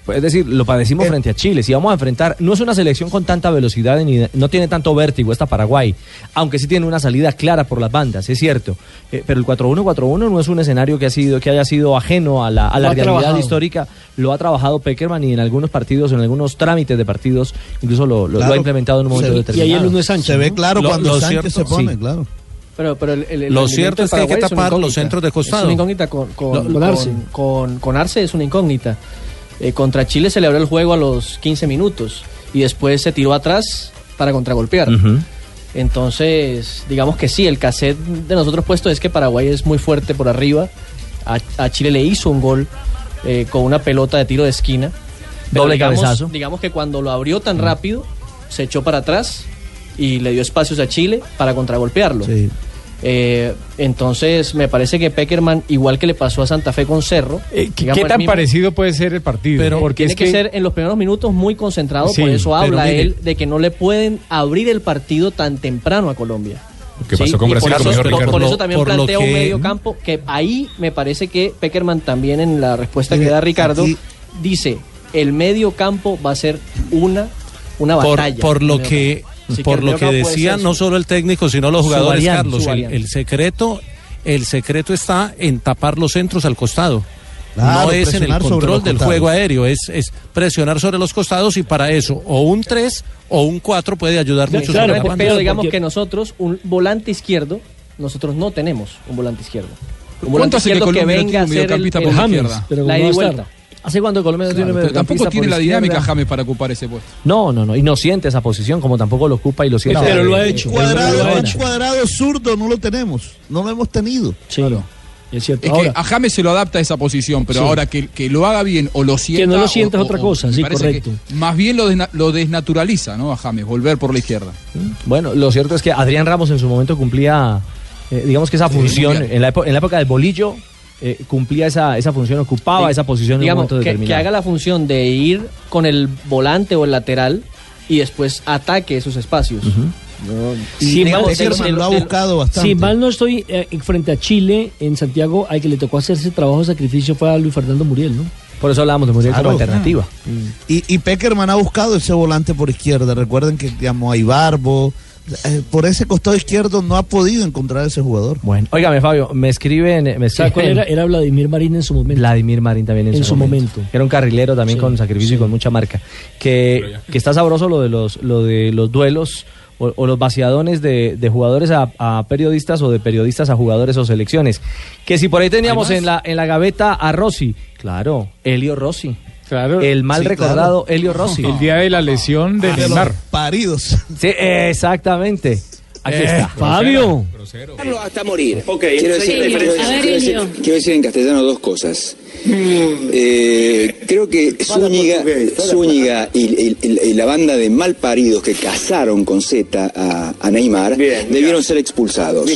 [SPEAKER 3] Pues Es decir, lo padecimos frente a Chile. Si vamos a enfrentar, no es una selección con tanta velocidad ni no tiene tanto vértigo esta Paraguay, aunque sí tiene una salida clara por las bandas, es cierto. Eh, pero el 4-1-4-1 no es un escenario que ha sido que haya sido ajeno a la, a la realidad
[SPEAKER 9] trabajado.
[SPEAKER 3] histórica. Lo ha trabajado Peckerman y en algunos partidos, en algunos trámites de partidos, incluso lo, lo- lo
[SPEAKER 8] Claro.
[SPEAKER 3] ha implementado en un momento
[SPEAKER 8] Se-
[SPEAKER 3] determinado.
[SPEAKER 9] Y ahí el uno es Sánchez.
[SPEAKER 8] Se ve claro
[SPEAKER 7] Lo-
[SPEAKER 8] cuando
[SPEAKER 7] lo
[SPEAKER 8] Sánchez
[SPEAKER 7] cierto-
[SPEAKER 8] se pone,
[SPEAKER 7] sí.
[SPEAKER 8] claro.
[SPEAKER 17] Pero, pero el, el- el
[SPEAKER 7] Lo cierto es que hay que tapar los centros de costado.
[SPEAKER 17] Es una incógnita con, con,
[SPEAKER 9] Lo-
[SPEAKER 17] con-
[SPEAKER 9] con Arce.
[SPEAKER 17] con- con Arce es una incógnita. Eh, contra Chile se le abrió el juego a los 15 minutos y después se tiró atrás para contragolpear. Entonces, digamos que sí, el cassette de nosotros puesto es que Paraguay es muy fuerte por arriba. A, a Chile le hizo un gol eh, con una pelota de tiro de esquina. Pero
[SPEAKER 3] Doble
[SPEAKER 17] digamos,
[SPEAKER 3] cabezazo.
[SPEAKER 17] Digamos que cuando lo abrió tan rápido, se echó para atrás y le dio espacios a Chile para contragolpearlo.
[SPEAKER 8] Sí.
[SPEAKER 17] Eh, entonces, me parece que Peckerman, igual que le pasó a Santa Fe con Cerro,
[SPEAKER 10] Eh, ¿Qué,
[SPEAKER 17] digamos,
[SPEAKER 10] qué
[SPEAKER 17] el
[SPEAKER 10] tan
[SPEAKER 17] mismo-
[SPEAKER 10] parecido puede ser el partido?
[SPEAKER 17] pero
[SPEAKER 10] Porque
[SPEAKER 17] tiene
[SPEAKER 10] es
[SPEAKER 17] que, ser en los primeros minutos muy concentrado,
[SPEAKER 10] Sí,
[SPEAKER 17] por eso habla
[SPEAKER 10] mire-
[SPEAKER 17] él de que no le pueden abrir el partido tan temprano a Colombia.
[SPEAKER 16] Lo que pasó con Brasil,
[SPEAKER 17] por eso, por-
[SPEAKER 16] Ricardo.
[SPEAKER 17] por eso también plantea un medio campo que ahí me parece que Peckerman también en la respuesta que da Ricardo dice el medio campo va a ser una una
[SPEAKER 7] por,
[SPEAKER 17] batalla.
[SPEAKER 7] por lo que
[SPEAKER 17] campo. Así
[SPEAKER 7] por
[SPEAKER 17] el
[SPEAKER 7] lo que decía no solo el técnico sino los jugadores
[SPEAKER 17] variante,
[SPEAKER 7] Carlos el, el secreto el secreto está en tapar los centros al costado.
[SPEAKER 8] Claro,
[SPEAKER 7] no es en el control del juego aéreo es, es presionar sobre los costados y para eso o un 3 o un 4 puede ayudar mucho
[SPEAKER 9] claro,
[SPEAKER 7] sobre la banda.
[SPEAKER 17] pero digamos que nosotros un volante izquierdo nosotros no tenemos un volante izquierdo. Un
[SPEAKER 5] ¿Cuánto
[SPEAKER 17] volante
[SPEAKER 5] que
[SPEAKER 17] izquierdo que venga a ser el, el
[SPEAKER 5] por
[SPEAKER 17] James,
[SPEAKER 5] izquierda?
[SPEAKER 9] pero
[SPEAKER 17] la vuelta
[SPEAKER 3] ¿Hace cuánto Colombia no tiene
[SPEAKER 5] Claro, pero tampoco tiene
[SPEAKER 3] por
[SPEAKER 5] la
[SPEAKER 3] izquierda?
[SPEAKER 5] dinámica James para ocupar ese puesto.
[SPEAKER 3] No, no, no. Y no siente esa posición, como tampoco lo ocupa y lo siente.
[SPEAKER 9] pero lo ha
[SPEAKER 3] eh,
[SPEAKER 9] hecho.
[SPEAKER 3] eh,
[SPEAKER 8] Cuadrado,
[SPEAKER 9] Pero lo ha hecho.
[SPEAKER 8] cuadrado zurdo no lo tenemos, no lo hemos tenido.
[SPEAKER 9] Sí. Es cierto.
[SPEAKER 5] Es
[SPEAKER 9] Ahora-
[SPEAKER 5] que a James se lo adapta a esa posición, pero
[SPEAKER 9] Sí.
[SPEAKER 5] ahora que, que lo haga bien o lo sienta.
[SPEAKER 9] Que no lo
[SPEAKER 5] o-
[SPEAKER 9] sienta es otra cosa, sí, correcto.
[SPEAKER 5] Más bien lo, desna- lo desnaturaliza, ¿no? A James, volver por la izquierda.
[SPEAKER 3] Bueno, lo cierto es que Adrián Ramos en su momento cumplía, eh, digamos que esa función, en la, en la época del bolillo, eh, cumplía esa, esa función, ocupaba
[SPEAKER 17] Sí.
[SPEAKER 3] esa posición en un momento
[SPEAKER 17] que, que
[SPEAKER 3] determinado.
[SPEAKER 17] haga la función de ir con el volante o el lateral y después ataque esos espacios. No,
[SPEAKER 9] Sí,
[SPEAKER 17] digamos,
[SPEAKER 9] mal-
[SPEAKER 17] del- del- del-
[SPEAKER 9] Si mal no estoy eh, frente a Chile, en Santiago, al que le tocó hacer ese trabajo de sacrificio fue a Luis Fernando Muriel, ¿no?
[SPEAKER 3] Por eso hablábamos de Muriel
[SPEAKER 8] Claro.
[SPEAKER 3] como alternativa.
[SPEAKER 8] Y, y Peckerman ha buscado ese volante por izquierda. Recuerden que digamos, hay Barbo. Eh, por ese costado izquierdo no ha podido encontrar ese jugador.
[SPEAKER 3] Bueno, óigame Fabio, me escriben... Me
[SPEAKER 9] ¿Sabe cuál
[SPEAKER 3] escriben
[SPEAKER 9] era? Era Vladimir Marín en su momento.
[SPEAKER 3] Vladimir Marín también en,
[SPEAKER 9] En
[SPEAKER 3] su,
[SPEAKER 9] su
[SPEAKER 3] momento.
[SPEAKER 9] momento.
[SPEAKER 3] Era un carrilero también
[SPEAKER 9] Sí,
[SPEAKER 3] con sacrificio y con mucha marca. Que, que está sabroso lo de los, lo de los duelos o, o los vaciadones de, de jugadores a, a periodistas o de periodistas a jugadores o selecciones. Que si por ahí teníamos en la, en la gaveta a Rossi, claro, Elio Rossi.
[SPEAKER 10] Claro.
[SPEAKER 3] El mal
[SPEAKER 10] Sí,
[SPEAKER 3] recordado
[SPEAKER 10] claro.
[SPEAKER 3] Elio Rossi.
[SPEAKER 10] El día de la lesión de
[SPEAKER 8] De los
[SPEAKER 10] Neymar.
[SPEAKER 8] paridos.
[SPEAKER 3] Sí, exactamente. Aquí
[SPEAKER 10] Eh,
[SPEAKER 3] está.
[SPEAKER 9] Fabio.
[SPEAKER 25] hasta morir.
[SPEAKER 26] Ok,
[SPEAKER 25] quiero,
[SPEAKER 26] sí,
[SPEAKER 25] decir,
[SPEAKER 26] sí,
[SPEAKER 25] quiero,
[SPEAKER 26] sí.
[SPEAKER 25] decir-
[SPEAKER 26] A ver,
[SPEAKER 25] quiero decir-
[SPEAKER 26] Elio.
[SPEAKER 25] quiero decir en castellano dos cosas. Eh, creo que Zúñiga, Zúñiga y, y- y- la banda de malparidos que cazaron con Z a, a Neymar debieron ser expulsados.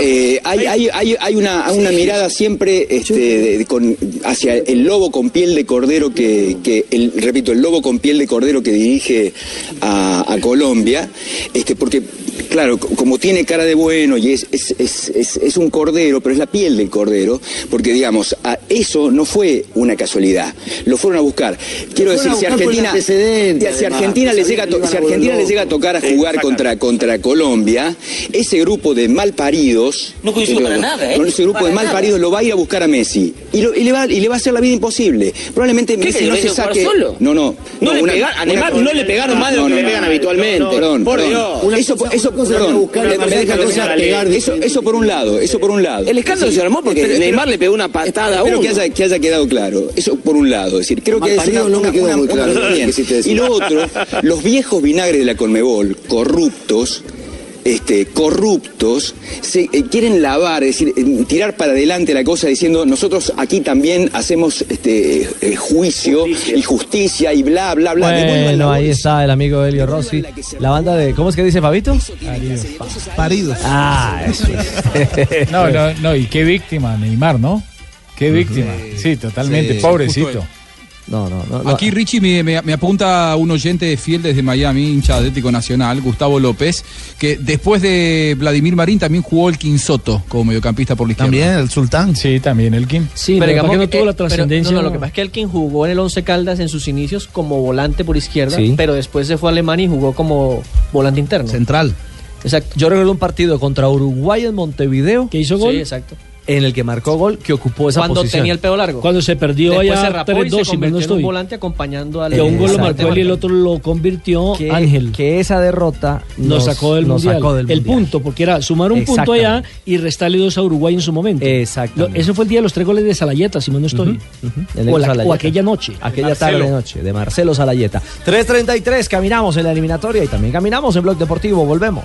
[SPEAKER 25] Eh, hay, hay, hay, hay una, una mirada siempre este, de- de- con- hacia el lobo con piel de cordero que, que el, repito, el lobo con piel de cordero que dirige a, a Colombia, este, porque claro, como tiene cara de bueno y es, es, es, es un cordero, pero es la piel del cordero, porque digamos, a eso no fue una casualidad, lo fueron a buscar. Quiero decir,
[SPEAKER 26] a
[SPEAKER 25] si Argentina, si
[SPEAKER 26] además,
[SPEAKER 25] Argentina
[SPEAKER 26] que
[SPEAKER 25] le
[SPEAKER 26] sabían
[SPEAKER 25] llega to- si Argentina
[SPEAKER 26] volver
[SPEAKER 25] le llega a tocar a jugar contra, contra Colombia, ese grupo de malparidos,
[SPEAKER 26] No coincido para nada, ¿eh?
[SPEAKER 25] ese grupo
[SPEAKER 26] Para
[SPEAKER 25] de malparidos lo va a ir a buscar a Messi y, lo- y le, va, y le va a hacer la vida imposible. Probablemente
[SPEAKER 26] ¿Qué,
[SPEAKER 25] Messi
[SPEAKER 26] que
[SPEAKER 25] no se saque.
[SPEAKER 26] solo?
[SPEAKER 25] No, no.
[SPEAKER 26] No le
[SPEAKER 25] una-
[SPEAKER 26] a
[SPEAKER 25] una-
[SPEAKER 26] Neymar no le pegaron más de lo que le pegan habitualmente.
[SPEAKER 25] Perdón,
[SPEAKER 26] Por. Dios.
[SPEAKER 25] Eso,
[SPEAKER 26] cosa-
[SPEAKER 25] eso, perdón. Me- deja
[SPEAKER 26] pegar
[SPEAKER 25] eso, eso por un lado, eso por un lado.
[SPEAKER 26] El escándalo se armó porque Neymar le pegó una patada a uno.
[SPEAKER 25] Que haya, que haya quedado claro. Eso por un lado. Es decir, creo que es
[SPEAKER 26] no me quedó
[SPEAKER 25] una-
[SPEAKER 26] muy claro.
[SPEAKER 25] Y lo otro, los viejos vinagres de la Conmebol, corruptos, este, corruptos, se eh, quieren lavar, es decir, eh, tirar para adelante la cosa diciendo nosotros aquí también hacemos este eh, juicio y justicia y bla bla bla.
[SPEAKER 3] Bueno, ahí está el amigo Elio Rossi. La banda de. ¿Cómo es que dice Fabito?
[SPEAKER 8] Paridos.
[SPEAKER 3] Ah, eso es.
[SPEAKER 10] No, no, no, y qué víctima, Neymar, ¿no? Qué víctima. Sí, totalmente,
[SPEAKER 5] Sí,
[SPEAKER 10] pobrecito.
[SPEAKER 3] No, no, no.
[SPEAKER 5] Aquí Richie me, me- me apunta un oyente fiel desde Miami, hincha de Atlético Nacional, Gustavo López, que después de Vladimir Marín también jugó el Quinsoto como mediocampista por la izquierda.
[SPEAKER 8] También el Sultán.
[SPEAKER 10] Sí, también el Kim.
[SPEAKER 9] Sí,
[SPEAKER 17] pero digamos
[SPEAKER 9] que no tuvo la
[SPEAKER 17] eh,
[SPEAKER 9] trascendencia.
[SPEAKER 17] no, no, lo que pasa es que Elkin jugó en el Once Caldas en sus inicios como volante por izquierda,
[SPEAKER 3] Sí.
[SPEAKER 17] pero después se fue a Alemania y jugó como volante interno.
[SPEAKER 8] Central.
[SPEAKER 17] Exacto.
[SPEAKER 3] Yo recuerdo un partido contra Uruguay en Montevideo.
[SPEAKER 9] ¿Que hizo
[SPEAKER 17] Sí,
[SPEAKER 9] gol?
[SPEAKER 17] exacto.
[SPEAKER 3] En el que marcó gol, que ocupó esa
[SPEAKER 17] Cuando
[SPEAKER 3] posición.
[SPEAKER 17] tenía el pelo largo.
[SPEAKER 9] Cuando se perdió
[SPEAKER 17] Después
[SPEAKER 9] allá
[SPEAKER 17] se rapó y se
[SPEAKER 9] 3-2, si no
[SPEAKER 17] convirtió en
[SPEAKER 9] estoy.
[SPEAKER 17] un volante acompañando al
[SPEAKER 9] Que un gol lo
[SPEAKER 17] Exacto.
[SPEAKER 9] marcó él y el otro lo convirtió
[SPEAKER 3] que,
[SPEAKER 9] Ángel.
[SPEAKER 3] que esa derrota
[SPEAKER 9] Nos, sacó del
[SPEAKER 3] nos
[SPEAKER 9] mundial.
[SPEAKER 3] sacó del
[SPEAKER 9] el
[SPEAKER 3] Mundial.
[SPEAKER 9] punto, porque era sumar un punto allá y restarle dos a Uruguay en su momento.
[SPEAKER 3] Exactamente.
[SPEAKER 9] Lo- ese fue el día de los tres goles de Salayeta, si no estoy. La- o aquella noche.
[SPEAKER 3] Aquella
[SPEAKER 9] Marcelo.
[SPEAKER 3] tarde noche de Marcelo Salayeta. 3.33, caminamos en la eliminatoria y también caminamos en Blog Deportivo. Volvemos.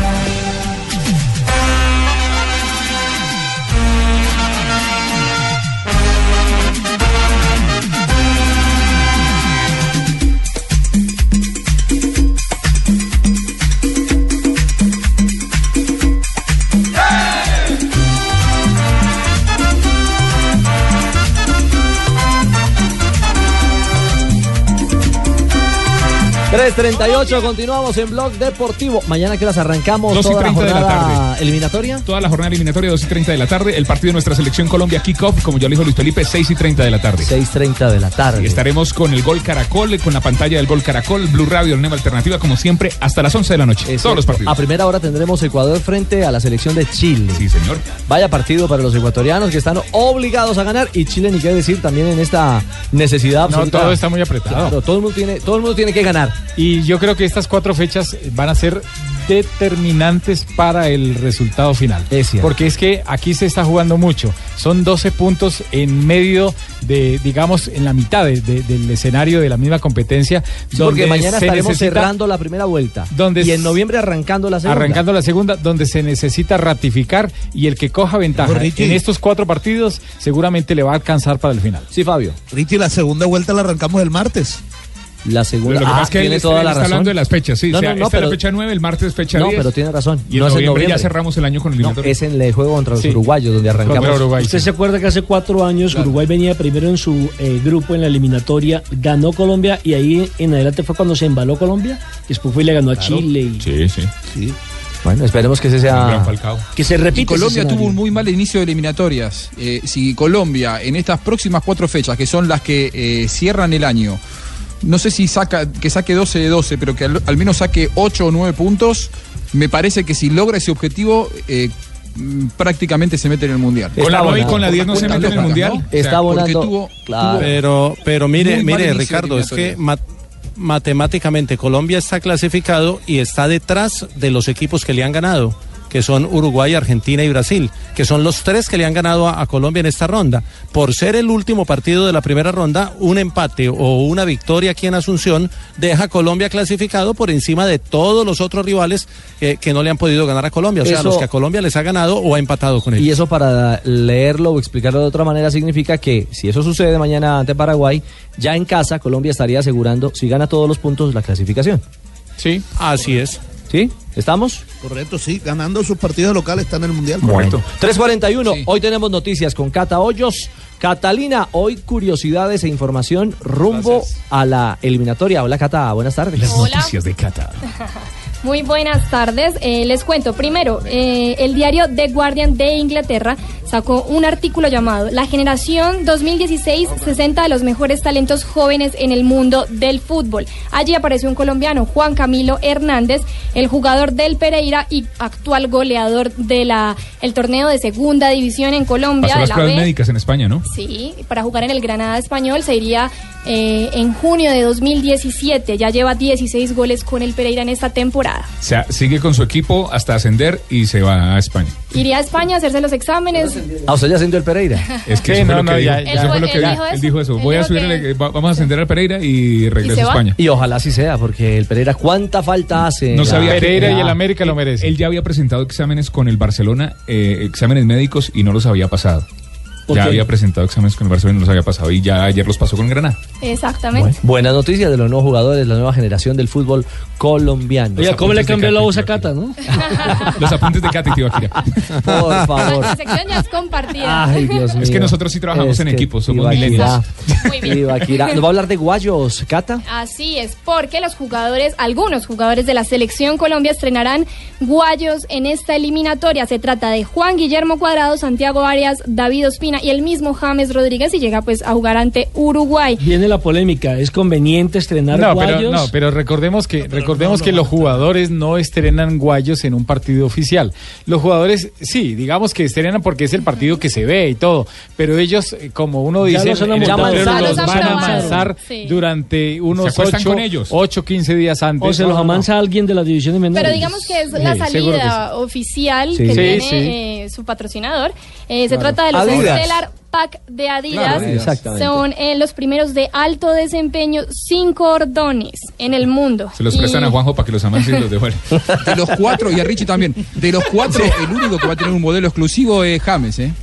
[SPEAKER 3] 3.38, continuamos en Blog Deportivo. Mañana que las arrancamos
[SPEAKER 16] 2 y
[SPEAKER 3] toda la
[SPEAKER 16] 30 de la
[SPEAKER 3] jornada
[SPEAKER 16] tarde.
[SPEAKER 3] eliminatoria.
[SPEAKER 16] Toda la jornada eliminatoria, 2 y 30 de la tarde. El partido de nuestra selección Colombia Kickoff, como ya lo dijo Luis Felipe, 6 y 30 de la tarde.
[SPEAKER 3] 6.30 de la tarde.
[SPEAKER 16] Y estaremos con el Gol Caracol, con la pantalla del Gol Caracol, Blue Radio, Nueva Alternativa, como siempre, hasta las 11 de la noche. Todos los partidos.
[SPEAKER 3] A primera hora tendremos Ecuador frente a la selección de Chile.
[SPEAKER 16] Sí, señor.
[SPEAKER 3] Vaya partido para los ecuatorianos que están obligados a ganar y Chile ni qué decir también en esta necesidad
[SPEAKER 10] No,
[SPEAKER 3] absoluta.
[SPEAKER 10] todo está muy apretado.
[SPEAKER 3] Claro, todo el mundo tiene, todo el mundo tiene que ganar.
[SPEAKER 10] Y yo creo que estas cuatro fechas van a ser determinantes para el resultado final. Porque es que aquí se está jugando mucho. Son 12 puntos en medio de, digamos, en la mitad de- de- del escenario de la misma competencia.
[SPEAKER 3] Sí, porque mañana
[SPEAKER 10] se
[SPEAKER 3] estaremos
[SPEAKER 10] necesita-
[SPEAKER 3] cerrando la primera vuelta.
[SPEAKER 10] Donde
[SPEAKER 3] y en noviembre arrancando la segunda.
[SPEAKER 10] Arrancando la segunda, donde se necesita ratificar y el que coja ventaja
[SPEAKER 8] Richie.
[SPEAKER 10] en estos cuatro partidos seguramente le va a alcanzar para el final.
[SPEAKER 3] Sí, Fabio.
[SPEAKER 8] Richie, la segunda vuelta la arrancamos el martes.
[SPEAKER 3] La segunda.
[SPEAKER 16] Lo que
[SPEAKER 3] Ah,
[SPEAKER 16] pasa es que él,
[SPEAKER 3] tiene
[SPEAKER 16] está-
[SPEAKER 3] toda
[SPEAKER 16] él
[SPEAKER 3] la
[SPEAKER 16] está
[SPEAKER 3] razón.
[SPEAKER 16] hablando de las fechas, sí.
[SPEAKER 3] No,
[SPEAKER 16] o sea,
[SPEAKER 3] no, no,
[SPEAKER 16] esta es
[SPEAKER 3] pero-
[SPEAKER 16] la fecha 9, el martes es fecha
[SPEAKER 3] No,
[SPEAKER 16] 10.
[SPEAKER 3] pero tiene razón.
[SPEAKER 16] Y en
[SPEAKER 3] No es en
[SPEAKER 16] noviembre, ya
[SPEAKER 3] noviembre.
[SPEAKER 16] cerramos el año con el eliminatorio.
[SPEAKER 3] Es en el juego contra los uruguayos, donde arrancamos.
[SPEAKER 9] ¿Usted se acuerda que hace cuatro años Uruguay venía primero en su eh, grupo en la eliminatoria, ganó Colombia y ahí en adelante fue cuando se embaló Colombia? Después fue y le ganó a Chile. Y...
[SPEAKER 16] Sí, sí.
[SPEAKER 3] Bueno, esperemos que ese sea.
[SPEAKER 9] Que se
[SPEAKER 5] Y
[SPEAKER 9] repite.
[SPEAKER 5] Colombia tuvo un muy mal inicio de eliminatorias. Eh, si Colombia en estas próximas cuatro fechas, que son las que eh, cierran el año, no sé si saca que saque 12 de 12, pero que al, al menos saque 8 o 9 puntos, me parece que si logra ese objetivo, eh, prácticamente se mete en el Mundial.
[SPEAKER 16] Con la 9 y con la 10 no se mete en el Mundial.
[SPEAKER 3] Está volando.
[SPEAKER 5] tuvo-
[SPEAKER 3] Claro.
[SPEAKER 7] Pero, pero mire, mire, Ricardo, es que matemáticamente Colombia está clasificado y está detrás de los equipos que le han ganado, que son Uruguay, Argentina y Brasil, que son los tres que le han ganado a, a Colombia en esta ronda. Por ser el último partido de la primera ronda, un empate o una victoria aquí en Asunción deja a Colombia clasificado por encima de todos los otros rivales eh, que no le han podido ganar a Colombia, o sea,
[SPEAKER 3] Eso-
[SPEAKER 7] los que a Colombia les ha ganado o ha empatado con ellos.
[SPEAKER 3] Y eso para leerlo o explicarlo de otra manera significa que si eso sucede mañana ante Paraguay, ya en casa Colombia estaría asegurando, si gana todos los puntos, la clasificación.
[SPEAKER 10] Sí.
[SPEAKER 7] Así es.
[SPEAKER 3] ¿Sí? ¿Estamos?
[SPEAKER 8] Correcto, sí. Ganando sus partidos locales están en el Mundial.
[SPEAKER 3] Bueno. 341, hoy tenemos noticias con Cata Hoyos. Catalina, hoy curiosidades e información rumbo a la eliminatoria. Hola Cata, buenas tardes.
[SPEAKER 27] Hola.
[SPEAKER 16] Noticias de Cata.
[SPEAKER 27] Muy buenas tardes. Eh, les cuento, primero, eh, el diario The Guardian de Inglaterra sacó un artículo llamado La generación 2016, 60 de los mejores talentos jóvenes en el mundo del fútbol. Allí apareció un colombiano, Juan Camilo Hernández, el jugador del Pereira y actual goleador de la el torneo de segunda división en Colombia,
[SPEAKER 16] Pasó
[SPEAKER 27] de
[SPEAKER 16] las
[SPEAKER 27] la
[SPEAKER 16] pruebas
[SPEAKER 27] B.
[SPEAKER 16] médicas en España, ¿no?
[SPEAKER 27] Sí, para jugar en el Granada Español se iría eh, en junio de 2017. Ya lleva 16 goles con el Pereira en esta temporada.
[SPEAKER 16] O sea, sigue con su equipo hasta ascender y se va a España.
[SPEAKER 27] Iría a España a hacerse los exámenes.
[SPEAKER 3] ¿A usted ya ascendió el Pereira?
[SPEAKER 16] Es que
[SPEAKER 10] Sí,
[SPEAKER 16] eso fue
[SPEAKER 10] no,
[SPEAKER 16] lo que
[SPEAKER 10] no,
[SPEAKER 16] dijo.
[SPEAKER 10] ya-
[SPEAKER 16] Eso fue
[SPEAKER 27] Él
[SPEAKER 16] lo que
[SPEAKER 27] él
[SPEAKER 16] dijo. Él
[SPEAKER 27] eso.
[SPEAKER 16] dijo eso.
[SPEAKER 27] Él
[SPEAKER 16] Voy a subir,
[SPEAKER 27] que-
[SPEAKER 16] el- va- vamos a ascender al Pereira y regreso a? España.
[SPEAKER 3] Y ojalá así sea, porque el Pereira, ¿cuánta falta hace?
[SPEAKER 16] No sabía que-
[SPEAKER 10] Pereira y el
[SPEAKER 16] Ah,
[SPEAKER 10] América lo merecen.
[SPEAKER 16] Él ya había presentado exámenes con el Barcelona, eh, exámenes médicos y no los había pasado.
[SPEAKER 9] ¿Por
[SPEAKER 16] Ya había presentado exámenes con el Barcelona y no los había pasado y ya ayer los pasó con Granada.
[SPEAKER 27] Exactamente.
[SPEAKER 3] Buenas noticias de los nuevos jugadores, la nueva generación del fútbol colombiano.
[SPEAKER 9] Oiga, ¿cómo le cambió la voz a Cata, no?
[SPEAKER 16] Los apuntes de Cata y Tibaquira.
[SPEAKER 3] Por favor.
[SPEAKER 27] La sección ya es compartida.
[SPEAKER 3] Ay, Dios mío.
[SPEAKER 16] Es que nosotros sí trabajamos en equipo, somos millennials.
[SPEAKER 27] Muy bien.
[SPEAKER 3] ¿Nos va a hablar de guayos, Cata?
[SPEAKER 27] Así es, porque los jugadores, algunos jugadores de la selección Colombia estrenarán guayos en esta eliminatoria. Se trata de Juan Guillermo Cuadrado, Santiago Arias, David Ospina y el mismo James Rodríguez y llega pues a jugar ante Uruguay.
[SPEAKER 9] Viene la polémica. ¿Es conveniente estrenar
[SPEAKER 10] No,
[SPEAKER 9] guayos?
[SPEAKER 10] pero, no, pero recordemos que, recordemos que los jugadores no estrenan guayos en un partido oficial. Los jugadores, sí, digamos que estrenan porque es el partido que se ve y todo, pero ellos, eh, como uno
[SPEAKER 9] Ya
[SPEAKER 10] dice,
[SPEAKER 9] los han
[SPEAKER 10] en el
[SPEAKER 9] amontado.
[SPEAKER 10] tablero
[SPEAKER 9] Ya
[SPEAKER 10] los
[SPEAKER 9] los
[SPEAKER 10] van a avanzar
[SPEAKER 27] Sí.
[SPEAKER 10] durante unos
[SPEAKER 16] acuestan
[SPEAKER 10] 8,
[SPEAKER 16] con ellos.
[SPEAKER 10] 8, 15 días antes.
[SPEAKER 9] O se
[SPEAKER 10] No,
[SPEAKER 9] los
[SPEAKER 10] no, no.
[SPEAKER 9] amansa alguien de las divisiones menores.
[SPEAKER 27] Pero digamos que es la
[SPEAKER 10] Sí,
[SPEAKER 27] salida oficial
[SPEAKER 10] Sí.
[SPEAKER 27] que
[SPEAKER 10] Sí,
[SPEAKER 27] tiene
[SPEAKER 10] sí.
[SPEAKER 27] eh, su patrocinador. Eh, se
[SPEAKER 3] Claro.
[SPEAKER 27] trata de los
[SPEAKER 3] Adidas.
[SPEAKER 27] Stellar Pack de Adidas.
[SPEAKER 3] Claro, Adidas. Exactamente.
[SPEAKER 27] Son eh, los primeros de alto desempeño sin cordones en el mundo.
[SPEAKER 16] Se los
[SPEAKER 27] Y-
[SPEAKER 16] prestan a Juanjo para que los devuelvan.
[SPEAKER 5] De los cuatro, y a Richie también, de los cuatro, el único que va a tener un modelo exclusivo es James. ¿eh?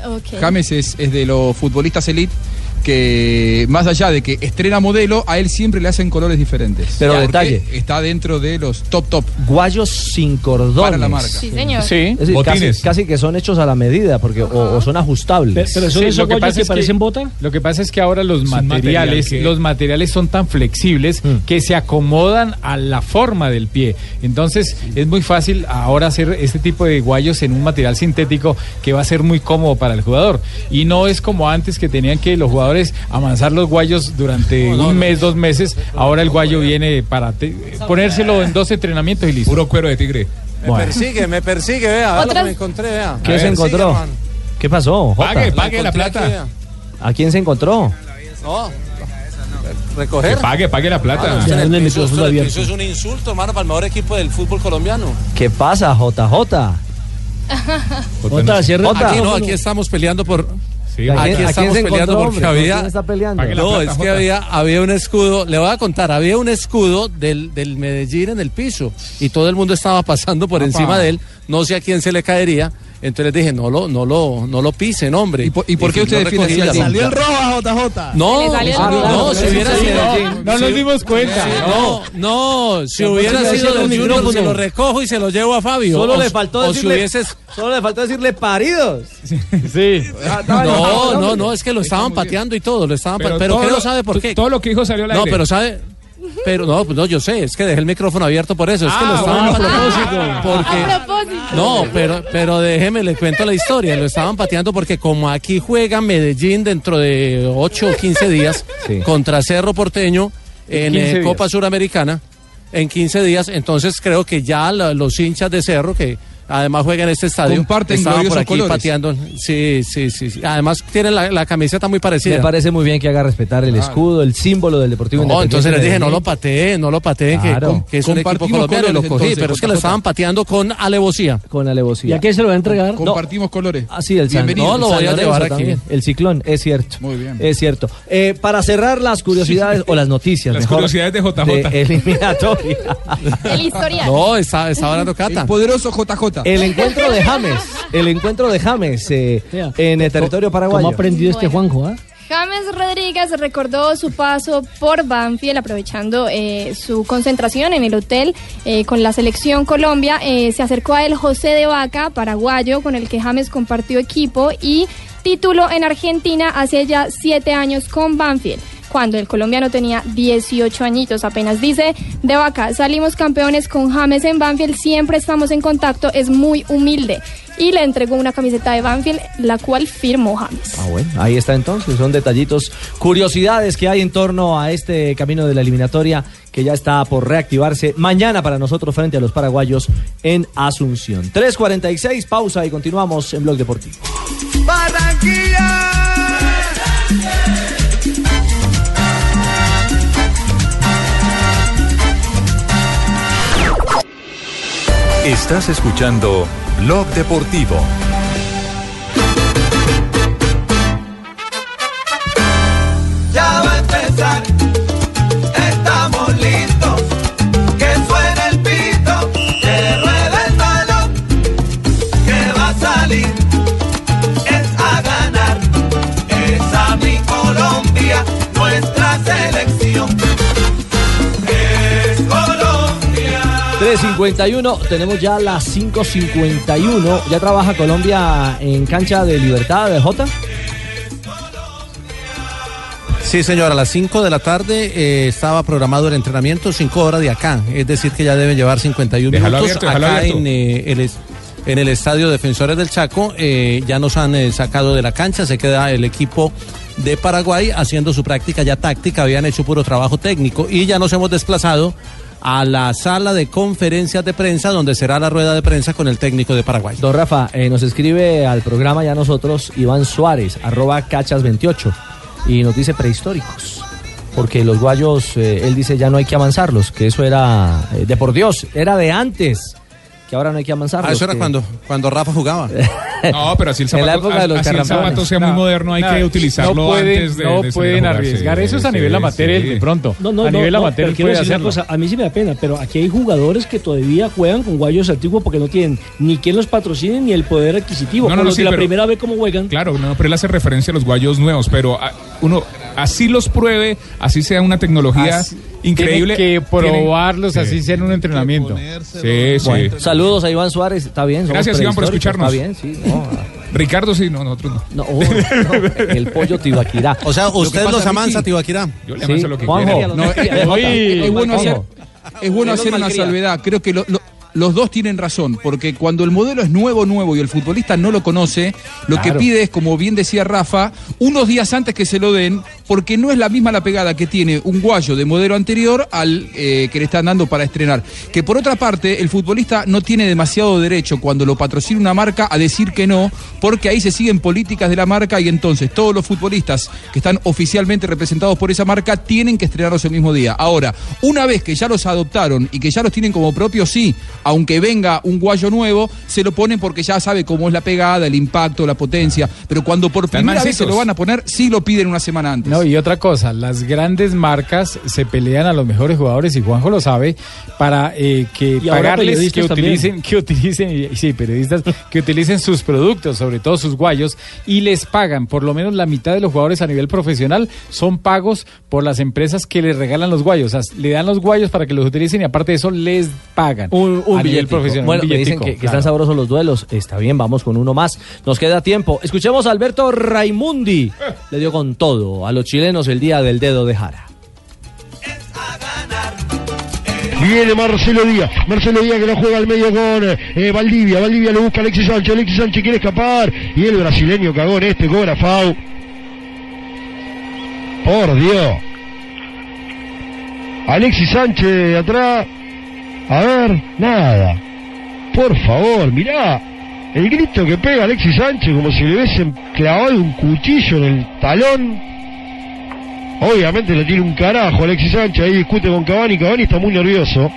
[SPEAKER 5] James es, es de los futbolistas elite que, más allá de que estrena modelo, a él siempre le hacen colores diferentes.
[SPEAKER 3] Pero
[SPEAKER 5] Porque
[SPEAKER 3] detalle.
[SPEAKER 5] Está dentro de los top top.
[SPEAKER 3] Guayos sin cordones.
[SPEAKER 5] Para la marca.
[SPEAKER 27] Sí, señor.
[SPEAKER 10] Sí.
[SPEAKER 3] Es decir, casi,
[SPEAKER 16] Botines.
[SPEAKER 3] casi que son hechos a la medida porque o, o son ajustables.
[SPEAKER 9] Pe- Pero son
[SPEAKER 10] Sí,
[SPEAKER 9] esos
[SPEAKER 10] lo que
[SPEAKER 9] guayos
[SPEAKER 10] pasa
[SPEAKER 9] que
[SPEAKER 10] es que-
[SPEAKER 9] parecen bota.
[SPEAKER 10] Lo que pasa es que ahora los materiales,
[SPEAKER 16] material que-
[SPEAKER 10] los materiales son tan flexibles
[SPEAKER 3] Mm.
[SPEAKER 10] que se acomodan a la forma del pie. Entonces es muy fácil ahora hacer este tipo de guayos en un material sintético que va a ser muy cómodo para el jugador. Y no es como antes que tenían que los jugadores amansar los guayos durante un mes, dos meses. Ahora el guayo viene para te- ponérselo en dos entrenamientos y listo.
[SPEAKER 16] Puro cuero de tigre.
[SPEAKER 7] Me persigue, me persigue, vea, vea lo que me encontré, vea.
[SPEAKER 3] ¿Qué
[SPEAKER 7] A
[SPEAKER 3] se
[SPEAKER 7] ver,
[SPEAKER 3] encontró?
[SPEAKER 7] sigue.
[SPEAKER 3] ¿Qué pasó? Jota?
[SPEAKER 16] Pague, pague la
[SPEAKER 7] aquí,
[SPEAKER 16] plata.
[SPEAKER 3] ¿A quién se encontró?
[SPEAKER 7] No, recoger.
[SPEAKER 16] Que pague, pague la plata.
[SPEAKER 7] Piso, piso es un insulto, hermano, para el mejor equipo del fútbol colombiano.
[SPEAKER 3] ¿Qué pasa, JJ?
[SPEAKER 9] Jota, cierre el
[SPEAKER 7] Aquí no, aquí estamos peleando por.
[SPEAKER 16] Sí,
[SPEAKER 3] ¿A quién-
[SPEAKER 7] aquí
[SPEAKER 3] a quién
[SPEAKER 7] estamos
[SPEAKER 3] se
[SPEAKER 7] peleando
[SPEAKER 3] encontró,
[SPEAKER 7] porque había.
[SPEAKER 3] quién está peleando?
[SPEAKER 16] Pague la
[SPEAKER 7] No, es que había, había un escudo, le voy a contar, había un escudo del, del Medellín en el piso y todo el mundo estaba pasando por encima de él, no sé a quién se le caería, entonces les dije, no lo, no lo, no lo pisen, hombre.
[SPEAKER 5] ¿Y por- y por qué usted defiende así al
[SPEAKER 8] Salió el rojo a JJ.
[SPEAKER 7] No, ah, no, si hubiera sido.
[SPEAKER 3] no,
[SPEAKER 10] No nos dimos cuenta.
[SPEAKER 7] No, no, si hubiera sido
[SPEAKER 9] el
[SPEAKER 7] del Junior,
[SPEAKER 9] micrófono.
[SPEAKER 7] se lo recojo y se lo llevo a Fabio.
[SPEAKER 3] Solo le faltó decirle, solo le faltó decirle paridos.
[SPEAKER 10] Sí.
[SPEAKER 7] No, no, no, es que lo estaban pateando y todo, lo estaban pero,
[SPEAKER 16] todo
[SPEAKER 7] ¿qué
[SPEAKER 16] lo-
[SPEAKER 7] no sabe por qué?
[SPEAKER 16] Todo lo que dijo salió al
[SPEAKER 7] No, pero sabe pero no, pues no, yo sé, es que dejé el micrófono abierto por eso, es que
[SPEAKER 16] Ah,
[SPEAKER 7] lo estaban
[SPEAKER 16] bueno,
[SPEAKER 7] pateando porque
[SPEAKER 27] A propósito.
[SPEAKER 7] no, pero pero déjeme le cuento la historia, lo estaban pateando porque como aquí juega Medellín dentro de 8 o 15 días
[SPEAKER 3] Sí.
[SPEAKER 7] contra Cerro Porteño en
[SPEAKER 10] 15
[SPEAKER 7] eh. Copa Suramericana en 15 días, entonces creo que ya la- los hinchas de Cerro que además juegan en este estadio
[SPEAKER 5] Comparten
[SPEAKER 7] estaban por aquí
[SPEAKER 5] colores.
[SPEAKER 7] pateando. Sí, sí, sí, sí. Además tienen la, la camiseta muy parecida.
[SPEAKER 3] Me parece muy bien que haga respetar el escudo, el símbolo del Deportivo
[SPEAKER 7] No,
[SPEAKER 3] Independiente.
[SPEAKER 7] entonces les dije, no lo pateen, no lo pateen, que,
[SPEAKER 3] Claro.
[SPEAKER 7] que es un equipo colombiano y lo
[SPEAKER 5] colores,
[SPEAKER 7] cogí,
[SPEAKER 5] entonces,
[SPEAKER 7] pero es que lo estaban pateando con alevosía.
[SPEAKER 3] Con
[SPEAKER 9] ¿Y
[SPEAKER 3] alevosía.
[SPEAKER 9] a quién se lo va a entregar?
[SPEAKER 5] Compartimos colores.
[SPEAKER 3] Ah, sí, el San,
[SPEAKER 5] Bienvenido.
[SPEAKER 7] No, lo
[SPEAKER 3] el San
[SPEAKER 7] voy a llevar aquí.
[SPEAKER 3] también, El ciclón, es cierto.
[SPEAKER 5] Muy bien.
[SPEAKER 3] Es cierto. Eh, para cerrar las curiosidades o las noticias,
[SPEAKER 16] Las
[SPEAKER 3] mejor,
[SPEAKER 16] curiosidades de JJ.
[SPEAKER 3] eliminatoria.
[SPEAKER 27] El historial.
[SPEAKER 7] No, está, está hablando
[SPEAKER 5] El
[SPEAKER 7] Cata.
[SPEAKER 5] poderoso JJ.
[SPEAKER 3] El encuentro de James, el encuentro de James eh, en el territorio paraguayo.
[SPEAKER 9] ¿Cómo ha aprendido este. Juanjo? ah?
[SPEAKER 27] James Rodríguez recordó su paso por Banfield aprovechando eh, su concentración en el hotel eh, con la selección Colombia. Eh, se acercó a él José de Vaca, paraguayo, con el que James compartió equipo y título en Argentina hace ya siete años con Banfield. Cuando el colombiano tenía 18 añitos apenas dice, de vaca, salimos campeones con James en Banfield, siempre estamos en contacto, es muy humilde. Y le entregó una camiseta de Banfield, la cual firmó James.
[SPEAKER 3] Ah, bueno, ahí está entonces, son detallitos, curiosidades que hay en torno a este camino de la eliminatoria que ya está por reactivarse mañana para nosotros frente a los paraguayos en Asunción. 3.46, pausa y continuamos en Blog Deportivo.
[SPEAKER 24] Barranquilla.
[SPEAKER 1] Estás escuchando Blog Deportivo.
[SPEAKER 24] Ya va a empezar.
[SPEAKER 3] 3.51, tenemos ya las 5.51. ¿Ya trabaja Colombia en cancha de libertad de Jota?
[SPEAKER 7] Sí, señor, a las 5 de la tarde eh, estaba programado el entrenamiento, 5 horas de acá, es decir, que ya deben llevar 51
[SPEAKER 16] Déjalo
[SPEAKER 7] minutos
[SPEAKER 16] abierto,
[SPEAKER 7] acá
[SPEAKER 16] abierto.
[SPEAKER 7] en, eh, el, en el estadio Defensores del Chaco. eh, ya nos han eh, sacado de la cancha, se queda el equipo de Paraguay haciendo su práctica ya táctica, habían hecho puro trabajo técnico y ya nos hemos desplazado a la sala de conferencias de prensa donde será la rueda de prensa con el técnico de Paraguay.
[SPEAKER 3] Don Rafa, eh, nos escribe al programa ya nosotros Iván Suárez, arroba cachas28, y nos dice prehistóricos. Porque los guayos, eh, él dice ya no hay que avanzarlos, que eso era eh, de por Dios, era de antes, que ahora no hay que avanzarlos.
[SPEAKER 7] Ah, eso era
[SPEAKER 3] que-
[SPEAKER 7] cuando, cuando Rafa jugaba.
[SPEAKER 16] No, pero así el
[SPEAKER 3] En la
[SPEAKER 16] zapato,
[SPEAKER 3] época de los
[SPEAKER 16] así el zapato sea muy
[SPEAKER 10] No,
[SPEAKER 16] moderno, hay
[SPEAKER 10] no,
[SPEAKER 16] que utilizarlo
[SPEAKER 10] no pueden,
[SPEAKER 16] antes de
[SPEAKER 10] no
[SPEAKER 16] de salir a
[SPEAKER 10] pueden arriesgar.
[SPEAKER 16] sí,
[SPEAKER 10] Eso es a
[SPEAKER 16] sí,
[SPEAKER 10] nivel amateur
[SPEAKER 16] sí.
[SPEAKER 10] de pronto.
[SPEAKER 9] No, no,
[SPEAKER 10] a
[SPEAKER 9] no,
[SPEAKER 10] nivel
[SPEAKER 9] no,
[SPEAKER 10] amateur puede
[SPEAKER 9] decir una
[SPEAKER 10] hacerlo.
[SPEAKER 9] cosa, a mí sí me da pena, pero aquí hay jugadores que todavía juegan con guayos antiguos porque no tienen ni quien los patrocine ni el poder adquisitivo.
[SPEAKER 16] No, no,
[SPEAKER 9] los
[SPEAKER 16] sí,
[SPEAKER 9] de la
[SPEAKER 16] pero-
[SPEAKER 9] primera vez cómo juegan.
[SPEAKER 16] Claro, no, pero él hace referencia a los guayos nuevos, pero ah, uno así los pruebe, así sea una tecnología
[SPEAKER 10] Así-
[SPEAKER 16] increíble.
[SPEAKER 10] Tienen que probarlos
[SPEAKER 16] sí.
[SPEAKER 10] así sea en un entrenamiento.
[SPEAKER 16] Sí, sí.
[SPEAKER 3] Bueno, saludos a Iván Suárez, está bien.
[SPEAKER 16] Gracias, Iván, por escucharnos.
[SPEAKER 3] Está bien, sí. no,
[SPEAKER 16] Ricardo sí, no, nosotros no.
[SPEAKER 3] no, oh, no, el pollo tibaquirá.
[SPEAKER 7] O sea, usted los amansa,
[SPEAKER 5] Ricky,
[SPEAKER 7] Tibaquirá.
[SPEAKER 16] Yo le
[SPEAKER 3] Sí,
[SPEAKER 16] avanzo lo que
[SPEAKER 3] Juanjo.
[SPEAKER 16] quiera.
[SPEAKER 5] No, es,
[SPEAKER 3] Uy,
[SPEAKER 5] es bueno hacer, es bueno una salvedad. Creo que lo- lo- los dos tienen razón, porque cuando el modelo es nuevo, nuevo y el futbolista no lo conoce, lo que pide es, como bien decía Rafa, unos días antes que se lo den, porque no es la misma la pegada que tiene un guayo de modelo anterior al eh, que le están dando para estrenar. Que por otra parte, el futbolista no tiene demasiado derecho cuando lo patrocina una marca a decir que no, porque ahí se siguen políticas de la marca y entonces todos los futbolistas que están oficialmente representados por esa marca tienen que estrenarlos el mismo día. Ahora, una vez que ya los adoptaron y que ya los tienen como propios, sí, aunque venga un guayo nuevo, se lo ponen porque ya sabe cómo es la pegada, el impacto, la potencia. Pero cuando por primera vez se lo van a poner, sí lo piden una semana antes.
[SPEAKER 10] No, y otra cosa, las grandes marcas se pelean a los mejores jugadores, y Juanjo lo sabe, para eh, que
[SPEAKER 9] Y
[SPEAKER 10] pagarles que utilicen, que utilicen, sí, periodistas, que utilicen sus productos, sobre todo sus guayos, y les pagan, por lo menos la mitad de los jugadores a nivel profesional son pagos por las empresas que les regalan los guayos. O sea, le dan los guayos para que los utilicen y aparte de eso les pagan
[SPEAKER 3] Un, un
[SPEAKER 10] a nivel
[SPEAKER 3] billetico.
[SPEAKER 10] profesional.
[SPEAKER 3] Bueno,
[SPEAKER 10] un
[SPEAKER 3] me dicen que, que
[SPEAKER 10] claro.
[SPEAKER 3] están sabrosos los duelos. Está bien, vamos con uno más. Nos queda tiempo. Escuchemos a Alberto Raimundi. Le dio con todo a los chilenos el día del dedo de Jara.
[SPEAKER 28] Viene Marcelo Díaz, Marcelo Díaz que lo juega al medio con eh, Valdivia, Valdivia lo busca Alexis Sánchez, Alexis Sánchez quiere escapar y el brasileño cagó en este, cobra Fau. Por Dios. Alexis Sánchez atrás. A ver, nada. Por favor, mirá. El grito que pega Alexis Sánchez como si le hubiesen clavado un cuchillo en el talón. Obviamente le tiene un carajo Alexis Sánchez, ahí discute con Cavani, Cavani está muy nervioso.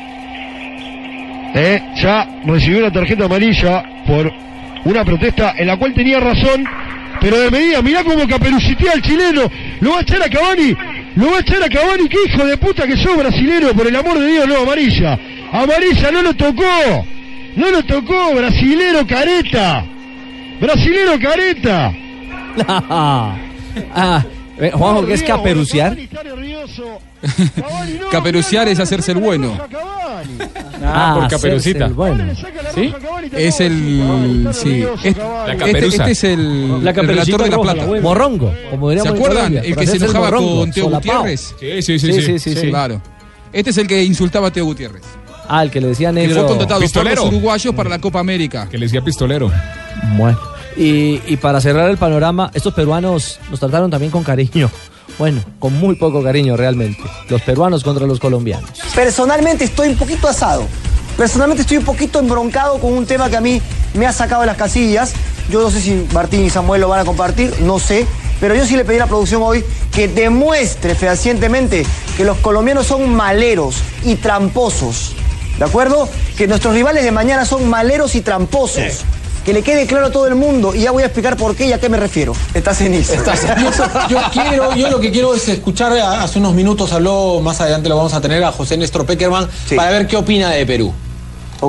[SPEAKER 28] Eh, ya recibió una tarjeta amarilla por una protesta en la cual tenía razón, pero de medida, mirá cómo caperucitea al chileno, lo va a echar a Cavani, lo va a echar a Cavani, qué hijo de puta que sos brasilero, por el amor de Dios, no, amarilla, amarilla, no lo tocó, no lo tocó, brasilero careta, brasilero careta.
[SPEAKER 3] ah, eh, Juanjo, ¿qué es caperuciar?
[SPEAKER 5] Caperuciar es hacerse el bueno.
[SPEAKER 10] Ah, por caperucita.
[SPEAKER 3] Bueno.
[SPEAKER 10] ¿Sí?
[SPEAKER 5] Es el. Sí.
[SPEAKER 10] La
[SPEAKER 5] este, este es el,
[SPEAKER 10] La
[SPEAKER 5] el relator de la plata.
[SPEAKER 3] Morrongo, como
[SPEAKER 5] ¿Se acuerdan? El que se enojaba
[SPEAKER 3] morrongo,
[SPEAKER 5] con Teo
[SPEAKER 3] solapao.
[SPEAKER 5] Gutiérrez.
[SPEAKER 10] Sí, sí, sí, sí, sí, sí.
[SPEAKER 5] Claro. Este es el que insultaba a Teo Gutiérrez.
[SPEAKER 3] Ah, el que le decía
[SPEAKER 5] Que
[SPEAKER 3] negro.
[SPEAKER 5] fue contratado por los uruguayos para la Copa América.
[SPEAKER 16] Que le decía pistolero.
[SPEAKER 3] Bueno. Y, para cerrar el panorama, estos peruanos nos trataron también con cariño. Bueno, con muy poco cariño realmente. Los peruanos contra los colombianos.
[SPEAKER 29] Personalmente estoy un poquito asado. Personalmente estoy un poquito embroncado con un tema que a mí me ha sacado de las casillas. Yo no sé si Martín y Samuel lo van a compartir, no sé. Pero yo sí le pedí a la producción hoy que demuestre fehacientemente que los colombianos son maleros y tramposos. ¿De acuerdo? Que nuestros rivales de mañana son maleros y tramposos. Que le quede claro a todo el mundo y ya voy a explicar por qué y a qué me refiero. Estás en eso.
[SPEAKER 30] Estás- yo, yo quiero, yo lo que quiero es escuchar, hace unos minutos habló, más adelante lo vamos a tener a José Néstor Peckerman, para ver qué opina de Perú.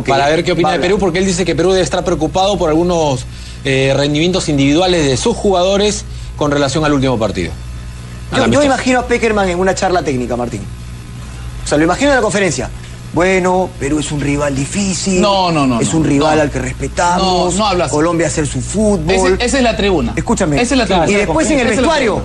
[SPEAKER 30] Para ver qué opina de Perú, porque él dice que Perú debe estar preocupado por algunos eh, rendimientos individuales de sus jugadores con relación al último partido.
[SPEAKER 29] Yo, yo imagino a Peckerman en una charla técnica, Martín. O sea, lo imagino en la conferencia. Bueno, Perú es un rival difícil.
[SPEAKER 31] No, no, no,
[SPEAKER 29] Es
[SPEAKER 31] no,
[SPEAKER 29] un rival
[SPEAKER 31] no.
[SPEAKER 29] al que respetamos.
[SPEAKER 31] No, no hablas.
[SPEAKER 29] Colombia hacer su fútbol.
[SPEAKER 31] Ese- esa es la tribuna.
[SPEAKER 29] Escúchame.
[SPEAKER 31] Esa es la tribuna.
[SPEAKER 29] Y después en el vestuario,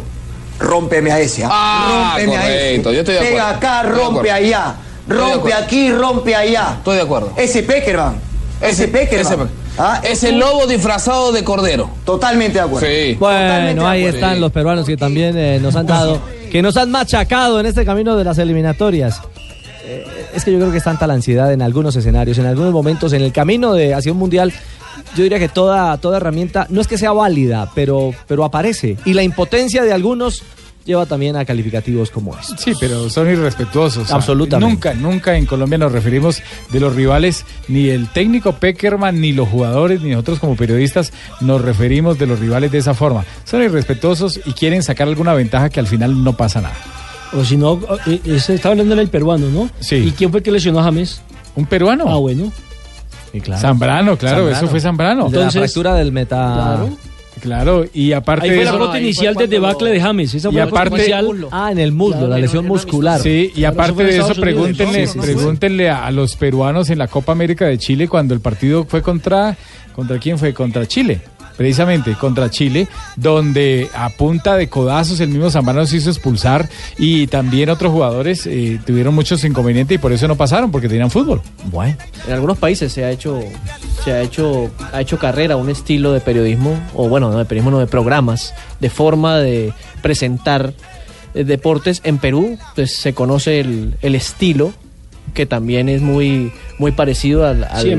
[SPEAKER 29] rómpeme a ese. ¿ah?
[SPEAKER 31] Ah,
[SPEAKER 29] rómpeme a ese.
[SPEAKER 31] yo estoy de
[SPEAKER 29] Pega
[SPEAKER 31] acuerdo.
[SPEAKER 29] acá, rompe allá. Rompe aquí, rompe allá.
[SPEAKER 31] Estoy de acuerdo.
[SPEAKER 29] Ese Peckerman. Ese, Peckerman.
[SPEAKER 31] ese-
[SPEAKER 29] ¿ah?
[SPEAKER 31] Es el lobo disfrazado de cordero.
[SPEAKER 29] Totalmente de acuerdo.
[SPEAKER 31] Sí.
[SPEAKER 3] Bueno, ahí
[SPEAKER 31] acuerdo.
[SPEAKER 3] están
[SPEAKER 31] Sí.
[SPEAKER 3] los peruanos que también eh, nos han dado, que nos han machacado en este camino de las eliminatorias. Eh, es que yo creo que es tanta la ansiedad en algunos escenarios, en algunos momentos, en el camino de hacia un mundial. Yo diría que toda, toda herramienta no es que sea válida, pero, pero aparece. Y la impotencia de algunos lleva también a calificativos como este.
[SPEAKER 10] Sí, pero son irrespetuosos.
[SPEAKER 3] Absolutamente.
[SPEAKER 10] Nunca, nunca en Colombia nos referimos de los rivales, ni el técnico Peckerman, ni los jugadores, ni nosotros como periodistas nos referimos de los rivales de esa forma. Son irrespetuosos y quieren sacar alguna ventaja que al final no pasa nada.
[SPEAKER 9] O si no, eh, ese estaba hablando del peruano, ¿no?
[SPEAKER 10] Sí.
[SPEAKER 9] ¿Y quién fue el que lesionó a James?
[SPEAKER 10] ¿Un peruano?
[SPEAKER 9] Ah, bueno.
[SPEAKER 10] Zambrano, claro, eso fue Zambrano.
[SPEAKER 3] De la fractura del meta.
[SPEAKER 9] Claro.
[SPEAKER 10] Claro, y aparte
[SPEAKER 9] Ahí fue
[SPEAKER 10] de
[SPEAKER 9] la
[SPEAKER 10] eso-
[SPEAKER 9] inicial del debacle de James. Esa
[SPEAKER 10] Y
[SPEAKER 9] fue la
[SPEAKER 10] aparte-.
[SPEAKER 3] Ah, en el muslo, la lesión muscular.
[SPEAKER 10] Sí, y
[SPEAKER 9] Claro,
[SPEAKER 10] aparte de eso, pregúntenle,
[SPEAKER 9] Sí, sí, sí.
[SPEAKER 10] pregúntenle a, a los peruanos en la Copa América de Chile cuando el partido fue contra, ¿contra quién fue? Contra Chile. Precisamente contra Chile, donde a punta de codazos el mismo Zambrano se hizo expulsar y también otros jugadores eh, tuvieron muchos inconvenientes y por eso no pasaron, porque tenían fútbol.
[SPEAKER 3] Bueno.
[SPEAKER 17] En algunos países se ha hecho, se ha hecho, ha hecho carrera un estilo de periodismo, o bueno, no de periodismo, no de programas, de forma de presentar eh, deportes en Perú, pues se conoce el, el estilo que también es muy muy parecido al, al,
[SPEAKER 9] Sí,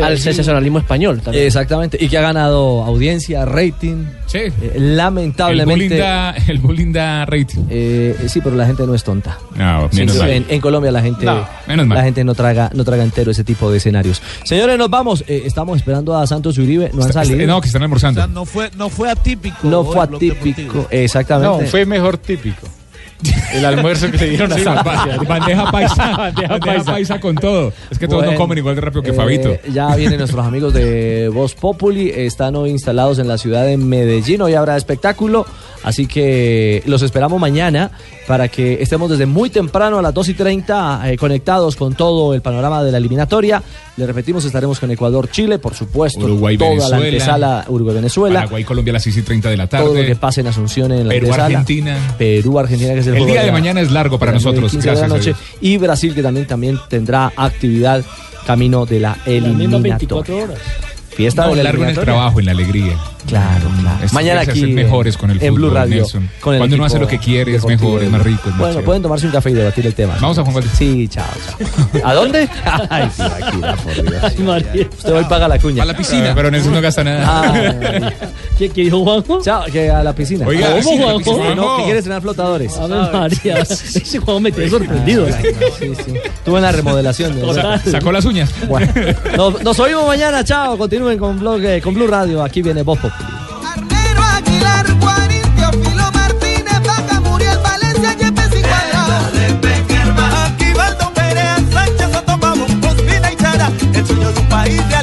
[SPEAKER 17] al sensacionalismo español también.
[SPEAKER 3] Exactamente, y que ha ganado audiencia, rating.
[SPEAKER 16] Sí.
[SPEAKER 3] Eh, lamentablemente.
[SPEAKER 16] el bullying da rating.
[SPEAKER 3] eh, sí, pero la gente no es tonta.
[SPEAKER 16] No, menos
[SPEAKER 3] sí,
[SPEAKER 16] mal.
[SPEAKER 3] en, en Colombia la gente,
[SPEAKER 16] No, menos mal.
[SPEAKER 3] la gente no traga, no traga entero ese tipo de escenarios. Señores, nos vamos. Eh, estamos esperando a Santos y Uribe. No han
[SPEAKER 16] Está-
[SPEAKER 3] salido.
[SPEAKER 16] no, que están almorzando.
[SPEAKER 8] No fue, no fue atípico.
[SPEAKER 3] No fue atípico. Exactamente.
[SPEAKER 10] No, fue mejor típico. El almuerzo que le dieron a
[SPEAKER 16] ba- bandeja paisa.
[SPEAKER 10] Bandeja paisa.
[SPEAKER 16] paisa con todo. Es que todos
[SPEAKER 3] Bueno,
[SPEAKER 16] no comen igual de rápido que
[SPEAKER 3] eh,
[SPEAKER 16] Fabito.
[SPEAKER 3] Ya vienen nuestros amigos de Voz Populi, están hoy instalados en la ciudad de Medellín, hoy habrá espectáculo, así que los esperamos mañana para que estemos desde muy temprano a las 2 y 30 eh, conectados con todo el panorama de la eliminatoria. Le repetimos, estaremos con Ecuador, Chile, por supuesto,
[SPEAKER 16] Uruguay,
[SPEAKER 3] toda la
[SPEAKER 16] Venezuela.
[SPEAKER 3] antesala Uruguay-Venezuela.
[SPEAKER 16] Paraguay, Colombia a las 6 y 30 de la tarde.
[SPEAKER 3] Todo lo que pase en Asunción en la
[SPEAKER 16] Perú,
[SPEAKER 3] antesala.
[SPEAKER 16] Argentina.
[SPEAKER 3] Perú, Argentina, que es el,
[SPEAKER 16] El día de
[SPEAKER 3] la-
[SPEAKER 16] mañana es largo para nosotros,
[SPEAKER 3] 15 de la
[SPEAKER 16] gracias
[SPEAKER 3] noche. Y Brasil, que también, también tendrá actividad camino de la eliminatoria.
[SPEAKER 9] 24 horas.
[SPEAKER 3] Fiesta
[SPEAKER 16] No,
[SPEAKER 3] de la
[SPEAKER 16] largo en el trabajo, en la alegría.
[SPEAKER 3] Claro, claro.
[SPEAKER 16] Estos
[SPEAKER 3] Mañana aquí
[SPEAKER 16] mejores con el
[SPEAKER 3] en
[SPEAKER 16] fútbol,
[SPEAKER 3] Blue Radio.
[SPEAKER 16] Nelson.
[SPEAKER 3] con el
[SPEAKER 16] Cuando uno hace lo que quiere, es mejor, es más rico, es más
[SPEAKER 3] Bueno,
[SPEAKER 16] chévere.
[SPEAKER 3] pueden tomarse un café y debatir el tema.
[SPEAKER 16] Vamos a Juan Valdez.
[SPEAKER 3] Sí, chao, chao. ¿A dónde? Ay, sí, aquí, ya, por Dios.
[SPEAKER 9] Ay, María.
[SPEAKER 3] Usted hoy paga la cuña.
[SPEAKER 16] A la piscina. pero Nelson no gasta nada.
[SPEAKER 3] Ah,
[SPEAKER 9] ¿Qué, qué dijo Juanjo?
[SPEAKER 3] chao, que a la piscina.
[SPEAKER 16] Oiga,
[SPEAKER 9] ¿Cómo,
[SPEAKER 16] sí,
[SPEAKER 9] Juanjo?
[SPEAKER 16] Juanjo.
[SPEAKER 3] No, que quiere estrenar flotadores.
[SPEAKER 9] A ver, María. Ese Juanjo me tiene sorprendido.
[SPEAKER 3] Sí, sí. Estuvo en la remodelación.
[SPEAKER 16] Sacó las uñas.
[SPEAKER 3] Bueno, nos, nos oímos mañana, chao. Continúen con, blog, eh, con Blue Radio. Aquí viene Voz
[SPEAKER 24] Armero Aguilar, Guarín, Teófilo Martínez, Vaca, Muriel, Valencia, va el Don Perea, Sánchez, Soto, Pavón, Ospina y Chara, el sueño de un país de